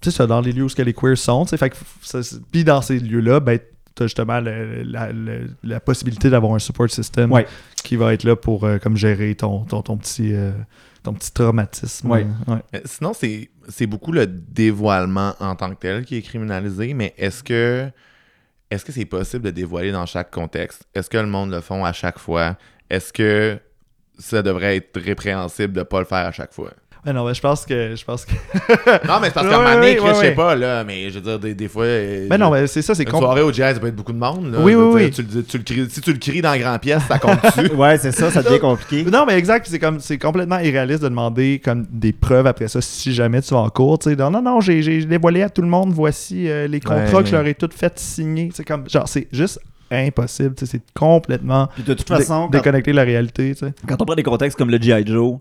tu sais, dans les lieux où ce que les queers sont, tu sais. Fait que, puis dans ces lieux-là, ben, t'as justement le- la, le- la possibilité d'avoir un support system Ouais. qui va être là pour euh, comme gérer ton, ton, ton petit, euh, ton petit traumatisme. Ouais. Ouais. Sinon, c'est c'est beaucoup le dévoilement en tant que tel qui est criminalisé, mais est-ce que est-ce que c'est possible de dévoiler dans chaque contexte? Est-ce que le monde le font à chaque fois? Est-ce que ça devrait être répréhensible de pas le faire à chaque fois? Ouais, non, mais je pense que. Je pense que... Non, mais c'est parce Ouais, qu'à un moment donné, je sais pas, là, mais je veux dire, des, des fois... euh, Mais non, mais c'est ça, c'est Une con. soirée au jazz, ça peut être beaucoup de monde. Là. Oui, oui, dire, oui. Tu, le dis- tu le cries- si tu le cries dans la grande pièce, ça compte-tu? Ouais, c'est ça, ça devient compliqué. Non, mais exact, puis c'est comme c'est complètement irréaliste de demander comme des preuves après ça si jamais tu vas en cours, tu sais. Non, non, non, j'ai j'ai dévoilé à tout le monde, voici euh, les contrats Ouais. que je leur ai toutes faites signer. C'est comme genre c'est juste impossible, tu sais, c'est complètement Puis de toute dé- façon, quand, déconnecté de la réalité, tu sais. quand on prend des contextes comme le G.I. Joe,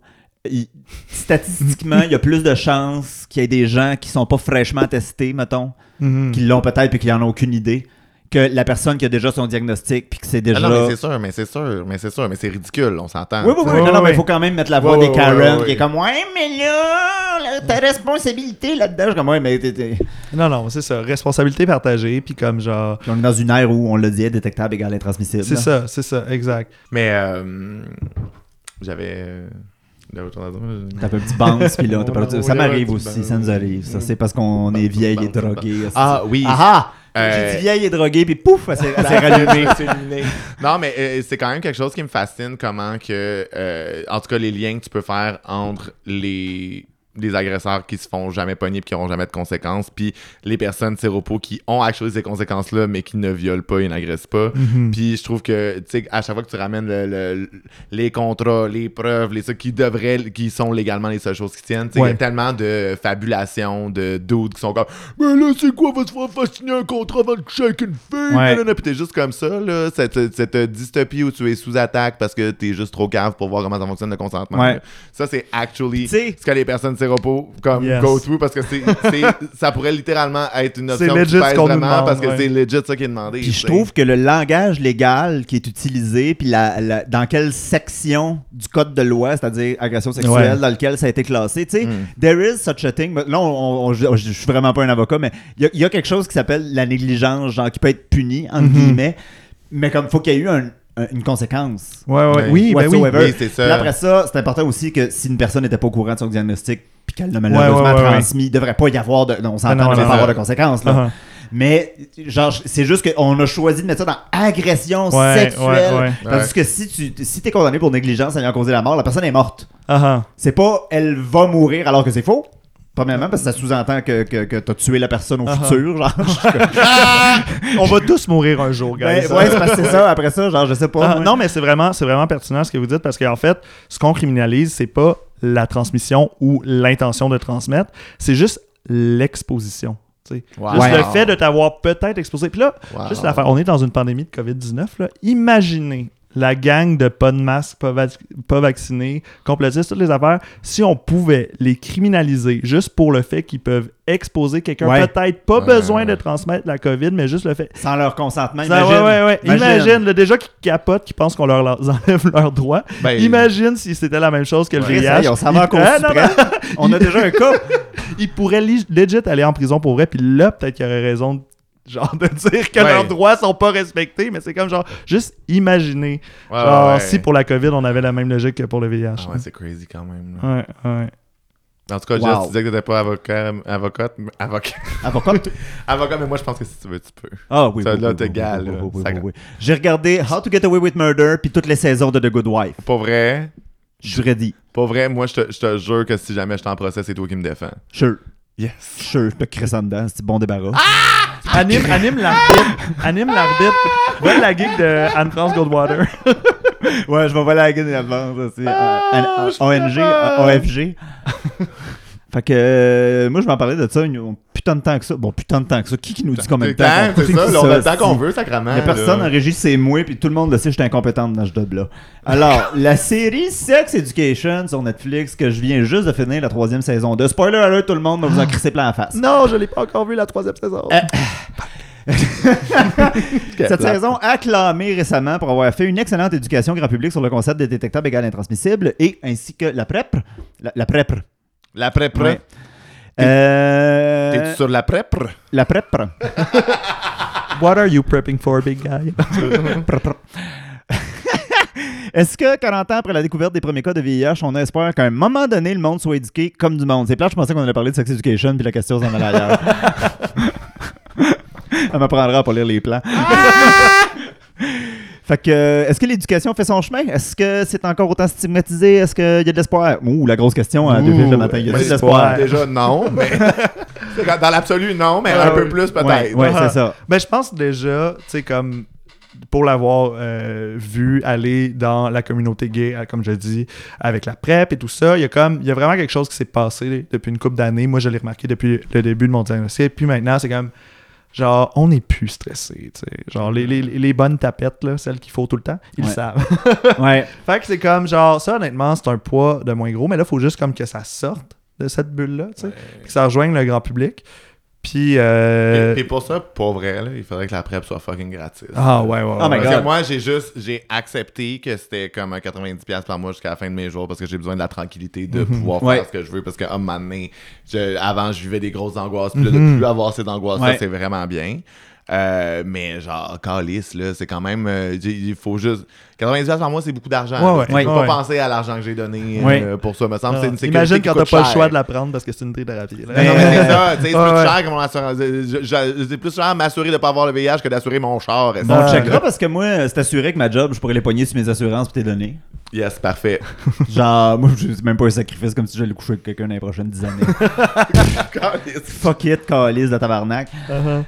il- statistiquement, il y a plus de chances qu'il y ait des gens qui sont pas fraîchement testés, mettons, Mhm. qui l'ont peut-être et qui en ont aucune idée, que la personne qui a déjà son diagnostic puis que c'est déjà. Ah non, mais c'est sûr, mais c'est sûr, mais c'est sûr, mais c'est ridicule, on s'entend. Oui, oui, oui. Non, non, mais il faut quand même mettre la voix des Karen qui est comme Ouais, mais là, là, ta responsabilité là-dedans. Je suis comme Ouais, mais Non, non, c'est ça, responsabilité partagée, puis comme genre Puis on est dans une ère où on le dit, détectable égale intransmissible. c'est ça, c'est ça, exact. Mais euh, j'avais. Euh, dire. T'as un petit bounce, puis là, t'as pas- Ouais, ça m'arrive aussi, ça nous arrive. Ça, c'est parce qu'on est vieille et droguée. Ah oui. Ah ah! Euh, J'ai dit vieille et droguée, puis pouf, elle s'est elle s'est rallumée. non, mais euh, c'est quand même quelque chose qui me fascine, comment que, euh, en tout cas, les liens que tu peux faire entre les les agresseurs qui se font jamais pogner puis qui n'auront jamais de conséquences, puis les personnes séropos qui ont actually ces conséquences-là, mais qui ne violent pas et n'agressent pas. Mhm. Puis je trouve que, tu sais, à chaque fois que tu ramènes le- le- les contrats, les preuves, les trucs qui devraient, qui sont légalement les seules choses qui tiennent, il y a tellement de fabulation, de dudes qui sont comme Mais là, c'est quoi, va se faire signer un contrat avant de coucher avec une fille, Ouais. Puis t'es juste comme ça, là, cette, cette dystopie où tu es sous attaque parce que t'es juste trop cave pour voir comment ça fonctionne le consentement. Ouais. Ça, c'est actually ce que les personnes séropos comme Yes. go through parce que c'est, c'est- ça pourrait littéralement être une C'est option qui legit ce pèse qu'on nous vraiment demande, parce que ouais. c'est legit ça qui est demandé. Puis je trouve que le langage légal qui est utilisé, puis la, la- dans quelle section du code de loi, c'est-à-dire agression sexuelle, Ouais. dans lequel ça a été classé, tu sais, Mm. there is such a thing. Là, on- on- on- je, je suis vraiment pas un avocat, mais il y y, a quelque chose qui s'appelle la négligence, genre qui peut être punie, entre Mhm. guillemets, mais comme faut qu'il y ait eu un- un- une conséquence. Ouais, ouais, oui, ben oui. Oui, c'est ça. Puis après ça, c'est important aussi que si une personne n'était pas au courant de son diagnostic, puis qu'elle l'a malheureusement ouais, ouais, ouais. transmis, il devrait pas y avoir de. non, on s'entend, il devrait pas avoir de conséquences. Là. Uh-huh. Mais, genre, c'est juste qu'on a choisi de mettre ça dans agression Ouais, sexuelle. ouais, ouais. Tandis que si tu si es condamné pour négligence ayant causé la mort, la personne est morte. Uh-huh. C'est pas elle va mourir alors que c'est faux. Premièrement, parce que ça sous-entend que, que, que t'as tué la personne au futur, genre. On va tous mourir un jour, guys. Ben, ouais, c'est ça. Après ça, genre, je sais pas. Ah, non, mais c'est vraiment, vraiment pertinent ce que vous dites parce qu'en fait, ce qu'on criminalise, c'est pas la transmission ou l'intention de transmettre, c'est juste l'exposition. Wow. Juste le fait de t'avoir peut-être exposé. Puis là, Wow. juste l'affaire, on est dans une pandémie de COVID-19. Là. Imaginez la gang de pas de masque, pas, vac- pas vaccinés, complotistes, toutes les affaires, si on pouvait les criminaliser juste pour le fait qu'ils peuvent exposer quelqu'un, Ouais. peut-être pas Ouais, besoin ouais. de transmettre la COVID, mais juste le fait, Sans leur consentement, ça, imagine. ouais, ouais, ouais. Imagine. Imagine, là, déjà qu'ils capotent, qu'ils pensent qu'on leur, leur enlève leurs droits. Ben, Imagine si c'était la même chose que le Ouais, VIH. ça on s'en va Ah, non. On a déjà un cas. Ils pourraient legit aller en prison pour vrai, puis là, peut-être qu'il y aurait raison de, genre, de dire que Ouais. leurs droits sont pas respectés, mais c'est comme genre, juste imaginer. ouais, genre, ouais. si pour la COVID, on avait la même logique que pour le VIH. Ah ouais, c'est crazy quand même. là. ouais, ouais. En tout cas, Wow. Jess, tu disais que t'étais pas avocat, avocate, mais- avocat, Avocat? avocat, mais moi je pense que si tu veux, tu peux. Ah oui, Ça, oui, là, oui, t'es oui, égal, oui, là. oui, oui, Ça- oui, oui. J'ai regardé How to Get Away with Murder puis toutes les saisons de The Good Wife. Pas vrai, Je suis ready. pas vrai, moi je te, je te jure que si jamais je t'en procès, c'est toi qui me défends. Sure. Yes. Sure, je peux crisser en dedans, c'est bon débarras. Anime, anime l'arbitre. anime l'arbitre. Va la gig de Anne-France Goldwater. Ouais, je vais voler la aussi. Ah, Euh, je suis ONG, mal. euh, OFG. fait que euh, moi, je m'en parlais de ça une, putain de temps que ça. Bon, putain de temps que ça. Qui qui nous dit combien de temps? Qu'on c'est ça, là, on a le temps qu'on veut, sacrément. Il y a personne là. en régie, c'est moi, puis tout le monde le sait, j'étais incompétente dans ce job-là. Alors, la série Sex Education sur Netflix, que je viens juste de finir la troisième saison de Spoiler alert, tout le monde va vous en crisser plein en face. non, je l'ai pas encore vu la troisième saison. Euh, Cette saison acclamée récemment pour avoir fait une excellente éducation grand public sur le concept des détectables égal intransmissibles et ainsi que la PrEP. La, la PrEP. La prep, Ouais. Euh, T'es-tu sur la prep? la PrEP. What are you prepping for, big guy? Est-ce que 40 ans après la découverte des premiers cas de VIH, on espère qu'à un moment donné, le monde soit éduqué comme du monde? C'est plate, je pensais qu'on allait parler de sex education, puis la question s'en allait ailleurs. Elle m'apprendra à pas lire les plans. Fait que, euh, est-ce que l'éducation fait son chemin? Est-ce que c'est encore autant stigmatisé? Est-ce qu'il y a de l'espoir? Ouh, la grosse question à deux villes le matin. Y a Mais de l'espoir? Déjà, non, mais. Dans l'absolu, non, mais Ah un peu oui. plus peut-être. ouais, c'est ça. Ben, je pense déjà, tu sais, comme pour l'avoir euh, vu aller dans la communauté gay, euh, comme je dis, avec la PrEP et tout ça, il y a comme, il y a vraiment quelque chose qui s'est passé depuis une couple d'années. Moi, je l'ai remarqué depuis le début de mon diagnostic. Puis maintenant, c'est comme, genre, on n'est plus stressé, tu sais. Genre, les, les, les bonnes tapettes, là, celles qu'il faut tout le temps, ils Ouais. le savent. Ouais. fait que c'est comme, genre, ça, honnêtement, c'est un poids de moins gros, mais là, il faut juste comme que ça sorte de cette bulle-là, tu sais. Que ça rejoigne le grand public. Puis, euh... Et, pour ça, pour vrai, là, il faudrait que la prep soit fucking gratis. Ah, ouais, ouais, ouais. Oh my Parce God. que moi, j'ai juste, j'ai accepté que c'était comme un 90$ par mois jusqu'à la fin de mes jours parce que j'ai besoin de la tranquillité de pouvoir Ouais. faire ce que je veux. Parce que, un moment donné, je- avant, je vivais des grosses angoisses. Puis là, Mhm. de plus avoir ces angoisses-là, Ouais. c'est vraiment bien. Euh, mais genre, calice, là, c'est quand même. euh, il faut juste. 90$ par mois, c'est beaucoup d'argent. Ouais, ouais. Ouais. pas penser à l'argent que j'ai donné Ouais. euh, pour ça. Me semble que c'est une sécurité Imagine quand t'as pas le choix de la prendre parce que c'est une thérapie. là. Mais non, mais c'est ça, c'est plus cher que mon assurance. C'est plus cher à m'assurer de pas avoir le VIH que d'assurer mon char. Bon, on checkera parce que moi, c'est assuré que ma job, je pourrais les pogner sur mes assurances puis t'es donné. Yes, parfait. Genre, moi, je- c'est même pas un sacrifice comme si j'allais coucher avec quelqu'un dans les prochaines 10 années. Fuck it, calice de tabarnak. Uh-huh.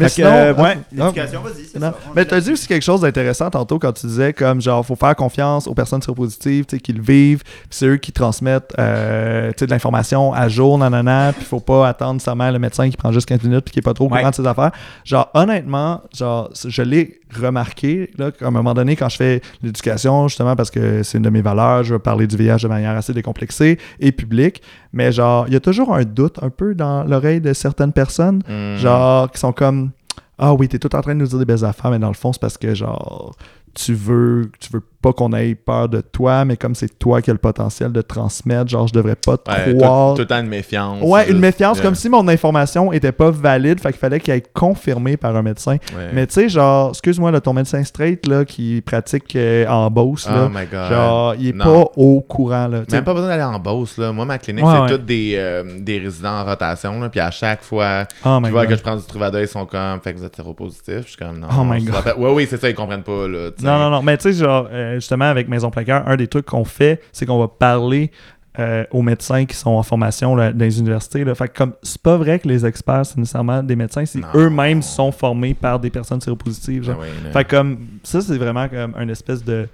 Mais sinon, euh, ouais, ah, l'éducation, vas-y, c'est non. ça. Mais est t'as dit aussi quelque chose d'intéressant tantôt quand tu disais comme genre faut faire confiance aux personnes séropositives, tu sais, qui le vivent, puis c'est eux qui transmettent euh, tu sais, de l'information à jour, nanana, puis faut pas attendre sa mère le médecin qui prend juste 15 minutes puis qui est pas trop au Ouais. courant de ses affaires. Genre honnêtement, genre je l'ai remarqué là, à un moment donné quand je fais l'éducation justement parce que c'est une de mes valeurs, je veux parler du VIH de manière assez décomplexée et publique, mais genre il y a toujours un doute un peu dans l'oreille de certaines personnes Mm. genre qui sont comme ah oui t'es tout en train de nous dire des belles affaires mais dans le fond c'est parce que genre tu veux tu veux pas qu'on ait peur de toi mais comme c'est toi qui as le potentiel de transmettre genre je devrais pas te Ouais, croire tout, tout le temps une méfiance. ouais une juste, méfiance euh, comme si mon information était pas valide fait qu'il fallait qu'elle être confirmée par un médecin ouais. mais tu sais genre excuse-moi là, ton médecin straight là qui pratique euh, en Beauce Oh là my god. genre il est Non. pas au courant là tu sais. Même pas besoin d'aller en Beauce, là. Moi, ma clinique, Ouais, c'est toutes des, euh, des résidents en rotation, là. Puis à chaque fois, oh tu vois God. que je prends du Truvada, ils sont comme, fait que vous êtes séropositif. Je suis comme, non. Oh my God. Ouais, oui, c'est ça, ils comprennent pas, là. Non, non, non. Mais tu sais, genre, euh, justement, avec Maison Plaqueur, un des trucs qu'on fait, c'est qu'on va parler euh, aux médecins qui sont en formation là, dans les universités. Là. Fait que comme c'est pas vrai que les experts, c'est nécessairement des médecins, c'est eux-mêmes sont formés par des personnes séropositives. genre. Ah. Fait que comme ça, c'est vraiment comme un espèce de,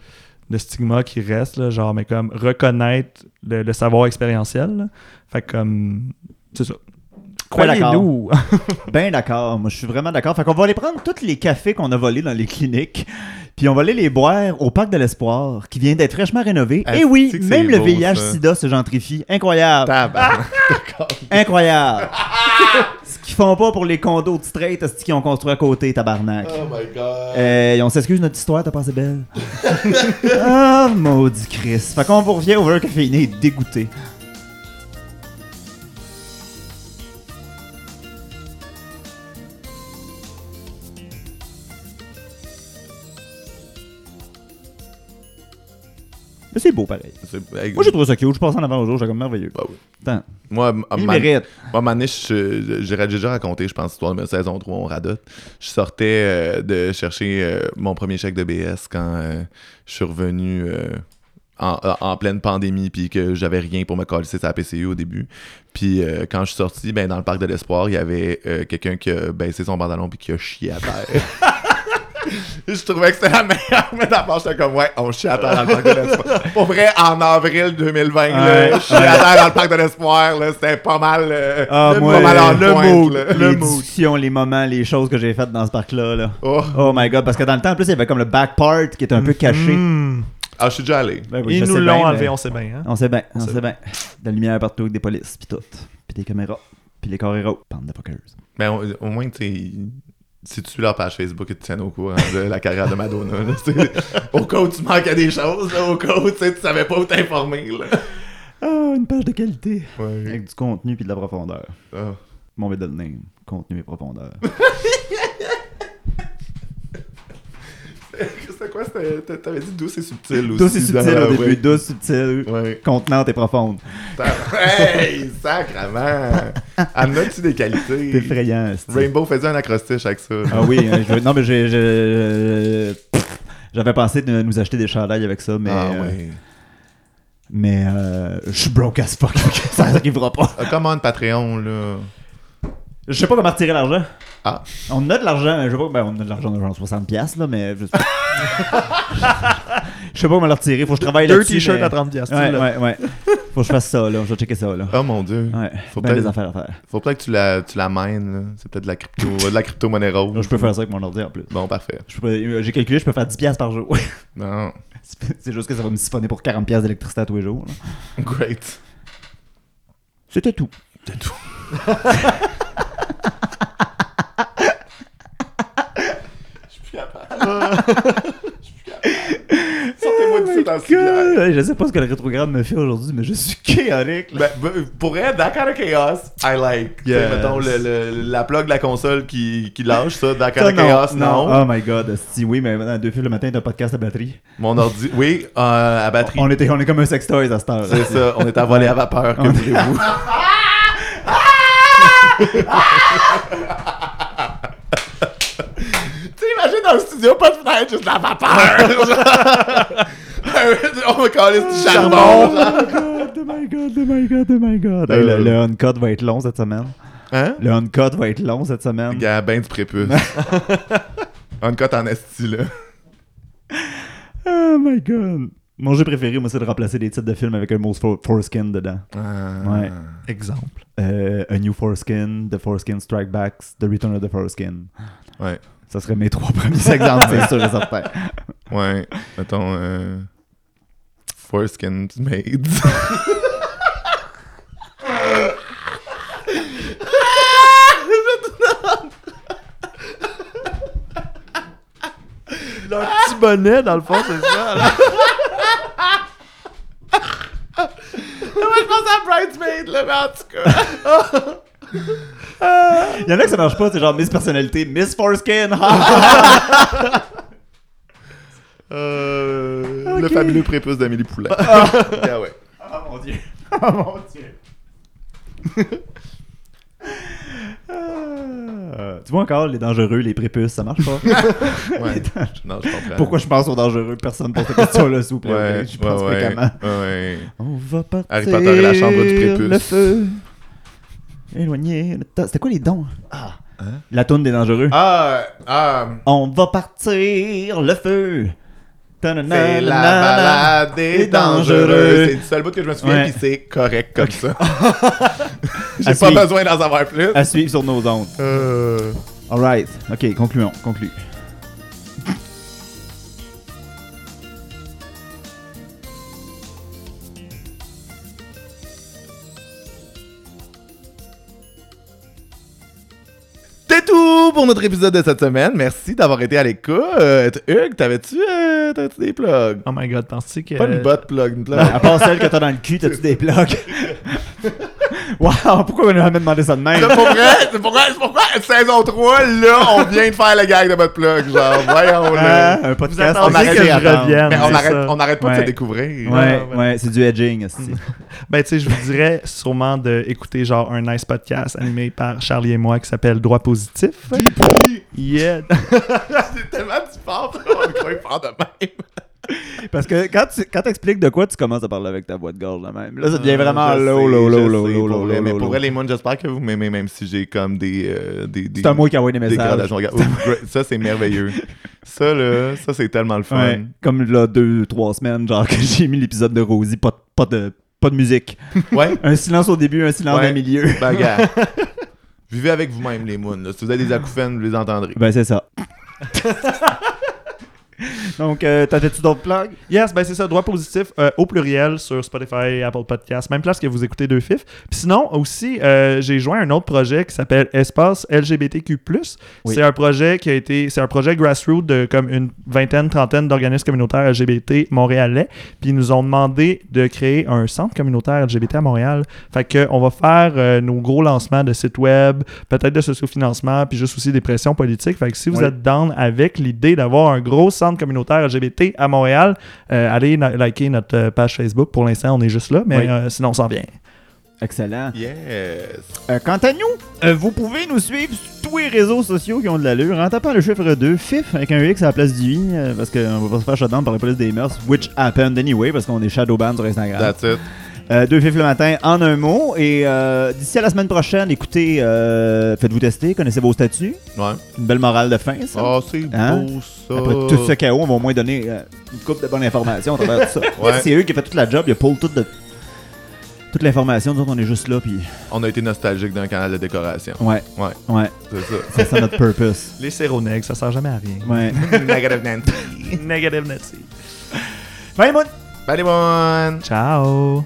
de stigma qui reste, là, genre, mais comme reconnaître le, le savoir expérientiel. là. Fait que comme c'est ça. D'accord. Croyez-nous. Ben d'accord, moi je suis vraiment d'accord. Fait qu'on va aller prendre tous les cafés qu'on a volés dans les cliniques, puis on va aller les boire au Parc de l'Espoir, qui vient d'être fraîchement rénové. Ah, Et oui, c'est que même le beau, VIH-Sida se gentrifie. Incroyable. Incroyable. Ce qu'ils font pas pour les condos de straight, c'est ce qu'ils ont construit à côté, tabarnak. Oh my god. Euh, on s'excuse, notre histoire, t'as passé belle. ah, maudit Chris. Fait qu'on vous revient au caféiné dégoûté. Mais c'est beau pareil. Moi j'ai trouvé ça cute, je passe en avant au jour, j'ai comme merveilleux. Bah oui. Attends, Moi, à il man- mérite. moi, à j'ai déjà raconté, je pense, l'histoire de ma saison 3, on radote. Je sortais euh, de chercher euh, mon premier chèque de BS quand euh, je suis revenu en, en pleine pandémie, puis que j'avais rien pour me coller sur la PCU au début. Puis euh, quand je suis sorti, ben, dans le parc de l'Espoir, il y avait euh, quelqu'un qui a baissé son pantalon puis qui a chié à terre. Je trouvais que c'était la meilleure métaphore. J'étais comme, ouais, on chie à terre dans le parc de l'Espoir. Pour vrai, en avril 2020, là, Ouais, je chie à terre dans le parc de l'Espoir. là, C'était pas mal. euh, Ah, le moi, pas mal en le pointe, mood, là. les Le mood. les moments, les choses que j'ai faites dans ce parc-là. Là. Oh. Oh my god, parce que dans le temps, en plus, il y avait comme le back part qui était un peu caché. Hmm. Ah, je suis déjà allé. Ben oui, Ils nous l'ont enlevé, mais- on sait bien. Hein? On sait bien, on sait sait bien. De la lumière partout avec des polices, pis tout. Pis des caméras, pis les carreros. Bande de fuckers. Mais au, au moins, tu si tu suis leur page Facebook et tu tiens au courant de la carrière de Madonna, là, au cas où tu manquais des choses, là, au cas où tu sais, tu savais pas où t'informer. là. Ah, une page de qualité. Ouais. Avec du contenu pis de la profondeur. Ah. Mon middle name. Contenu et profondeur. C'était quoi? T'avais dit douce et subtil aussi. Douce et subtile au début. Douce, subtile, Ouais. contenante et profonde. Hey, sacrement! En as-tu des C'est qualités? effrayant. c'est- Rainbow faisait un acrostiche avec ça. Ah oui, hein, je non mais j'ai... J'avais pensé de nous acheter des chandails avec ça, mais... ah euh. Mais euh, je suis broke as fuck. ça arrivera pas. Ah, comment Patreon, là? Je sais pas comment retirer l'argent. Ah. On a de l'argent, je sais pas, ben on a de l'argent de genre 60$ piastres, là, mais. Je sais pas. Je sais pas comment le retirer, faut que je travaille Deux là-dessus. t-shirts mais- à 30 piastres. Ouais, là. ouais, ouais. Faut que je fasse ça, là. Je vais checker ça, là. Oh mon dieu. Ouais, Faut ben peut-être- des affaires à faire. Faut peut-être que tu la, tu la mines, là. C'est peut-être de la crypto, de la crypto-monnaie rose. Je peux faire ça avec mon ordi en plus. Bon, parfait. Peux- euh, J'ai calculé, je peux faire 10$ piastres par jour. Non. C'est juste que ça va me siphonner pour 40$ piastres d'électricité à tous les jours. là. Great. C'était tout. C'est tout. Je suis plus capable. Je suis plus capable. Sortez-moi de dans. God, Je sais pas ce que le rétrograde me fait aujourd'hui, mais je suis chaotique. Ben, ben, pour être that kind of chaos, I like. Yes. Mettons le, le- la plug de la console qui, qui lâche ça, that kind of chaos, non. Oh my god, si oui, mais dans deux fils le matin, t'as un podcast à batterie. Mon ordi, oui, euh, à batterie. On, était, on est comme un sextoy à cette heure. C'est ça, on est à voler à vapeur, tu imagines dans le studio, pas de fenêtre, juste de la vapeur. on va caler du charbon. Oh my god, oh my god, oh my god, oh my god. Hey, le, le uncut va être long cette semaine. Hein? Le uncut va être long cette semaine. Il y a ben du prépuce. Uncut en esti, là. Oh my god. Mon jeu préféré, moi, c'est de remplacer des titres de films avec un mot for- foreskin dedans. Ah. Ouais. Exemple. Euh, a New Foreskin, The Foreskin Strike Backs, The Return of the Foreskin. Ouais. Ça serait mes trois premiers exemples, c'est sûr et certain. Ouais. Mettons, euh... Foreskin Maids. Leur petit bonnet, dans le fond, c'est ça. là. je pense à Bridesmaid, là, mais en tout cas. Il y en a que ça marche pas, c'est genre Miss Personnalité, Miss Foreskin. Euh, Le fabuleux prépuce d'Amélie Poulain. ah ouais. Oh mon dieu. Oh mon dieu. Ah, Tu vois encore les dangereux, les prépuces, ça marche pas? Ouais. non, je comprends. Pourquoi je pense aux dangereux? Personne pose cette question-là, s'il vous plaît. Ouais? Je pense ouais, fréquemment. On va partir. Harry Potter et la chambre du prépuce. Le feu. Temps. C'était quoi les dons? Ah. Hein? La tourne des dangereux. Ah, ah, On va partir le feu. c'est la balade des dangereux. C'est le seul bout que je me souviens, Ouais. puis c'est correct comme ça. J'ai À pas suivre. besoin d'en savoir plus. À suivre sur nos ondes. Euh, Alright. Ok, concluons. Conclue. C'est tout pour notre épisode de cette semaine. Merci d'avoir été à l'écoute. Hugues, t'avais-tu euh, des plugs? Oh my god, penses-tu que. Pas une botte plug, une plug. À part celle que t'as dans le cul, t'as-tu des blocs Wow, pourquoi on nous a jamais demandé ça de même? C'est pour vrai, c'est pourquoi, c'est pourquoi saison 3, là, on vient de faire le gag de votre plug. Genre, voyons là. Hein, Un podcast. attendez arrête que d'y je attendre. revienne. Mais on c'est arrête, on pas de se découvrir. Ouais, Ouais, ouais. ouais, c'est du edging. aussi. Ben, tu sais, je vous dirais sûrement d'écouter genre un nice podcast animé par Charlie et moi qui s'appelle Droit Positif. Yeah. C'est tellement du fort, on croit fort de même. Parce que quand tu quand t'expliques de quoi, tu commences à parler avec ta voix de gorge de même. Là, ça devient vraiment Je low, Mais pour vrai, les mondes, j'espère que vous m'aimez, même si j'ai comme des. euh, des, C'est un moi qui envoie des messages. ça, c'est merveilleux. Ça, là, ça, c'est tellement le fun. Comme là, deux, trois semaines, genre que j'ai mis l'épisode de Rosie, pas, de- pas, de, pas de musique. Ouais. Un silence au début, un silence au milieu. Ben, gars. Vivez avec vous-même, les moons. là. Si vous avez des acouphènes, vous les entendrez. Ben, c'est ça. Donc, euh, t'avais-tu d'autres plugs? Yes, ben c'est ça, droit positif euh, au pluriel sur Spotify, Apple Podcasts, même place que vous écoutez deux fifs. Puis sinon, aussi, euh, j'ai joint un autre projet qui s'appelle Espace LGBTQ+. Oui. C'est un projet qui a été, c'est un projet grassroots de comme une vingtaine, trentaine d'organismes communautaires LGBT montréalais. Puis ils nous ont demandé de créer un centre communautaire LGBT à Montréal. Fait que on va faire euh, nos gros lancements de sites web, peut-être de sociofinancement, puis juste aussi des pressions politiques. Fait que si vous Oui. êtes down avec l'idée d'avoir un gros centre communautaire LGBT à Montréal, euh, allez liker notre euh, page Facebook. Pour l'instant, on est juste là, mais Oui. euh, sinon, on s'en vient. Excellent. Yes. Euh, quant à nous, euh, vous pouvez nous suivre sur tous les réseaux sociaux qui ont de l'allure en tapant le chiffre 2, FIF, avec un X à la place du I, euh, parce qu'on va pas se faire shutdown par la police des mœurs, which happened anyway, parce qu'on est shadowban sur Instagram. That's it. Euh, deux FIF le matin en un mot, et euh, d'ici à la semaine prochaine, écoutez, euh, faites-vous tester, connaissez vos statuts. Ouais. Une belle morale de fin, ça. Oh, c'est Hein? beau, ça. Après tout ce chaos, on va au moins donner euh, une coupe de bonnes informations à travers tout ça. Ouais. C'est eux qui ont fait toute la job, ils ont pull toute, de- toute l'information, nous autres on est juste là, puis On a été nostalgique d'un canal de décoration. ouais, Ouais. ouais, C'est ça. c'est ça notre purpose. Les séronègres, ça sert jamais à rien. Ouais. Negative Nancy. Negative Nancy. Bye, mon Bye, les bonnes. Ciao!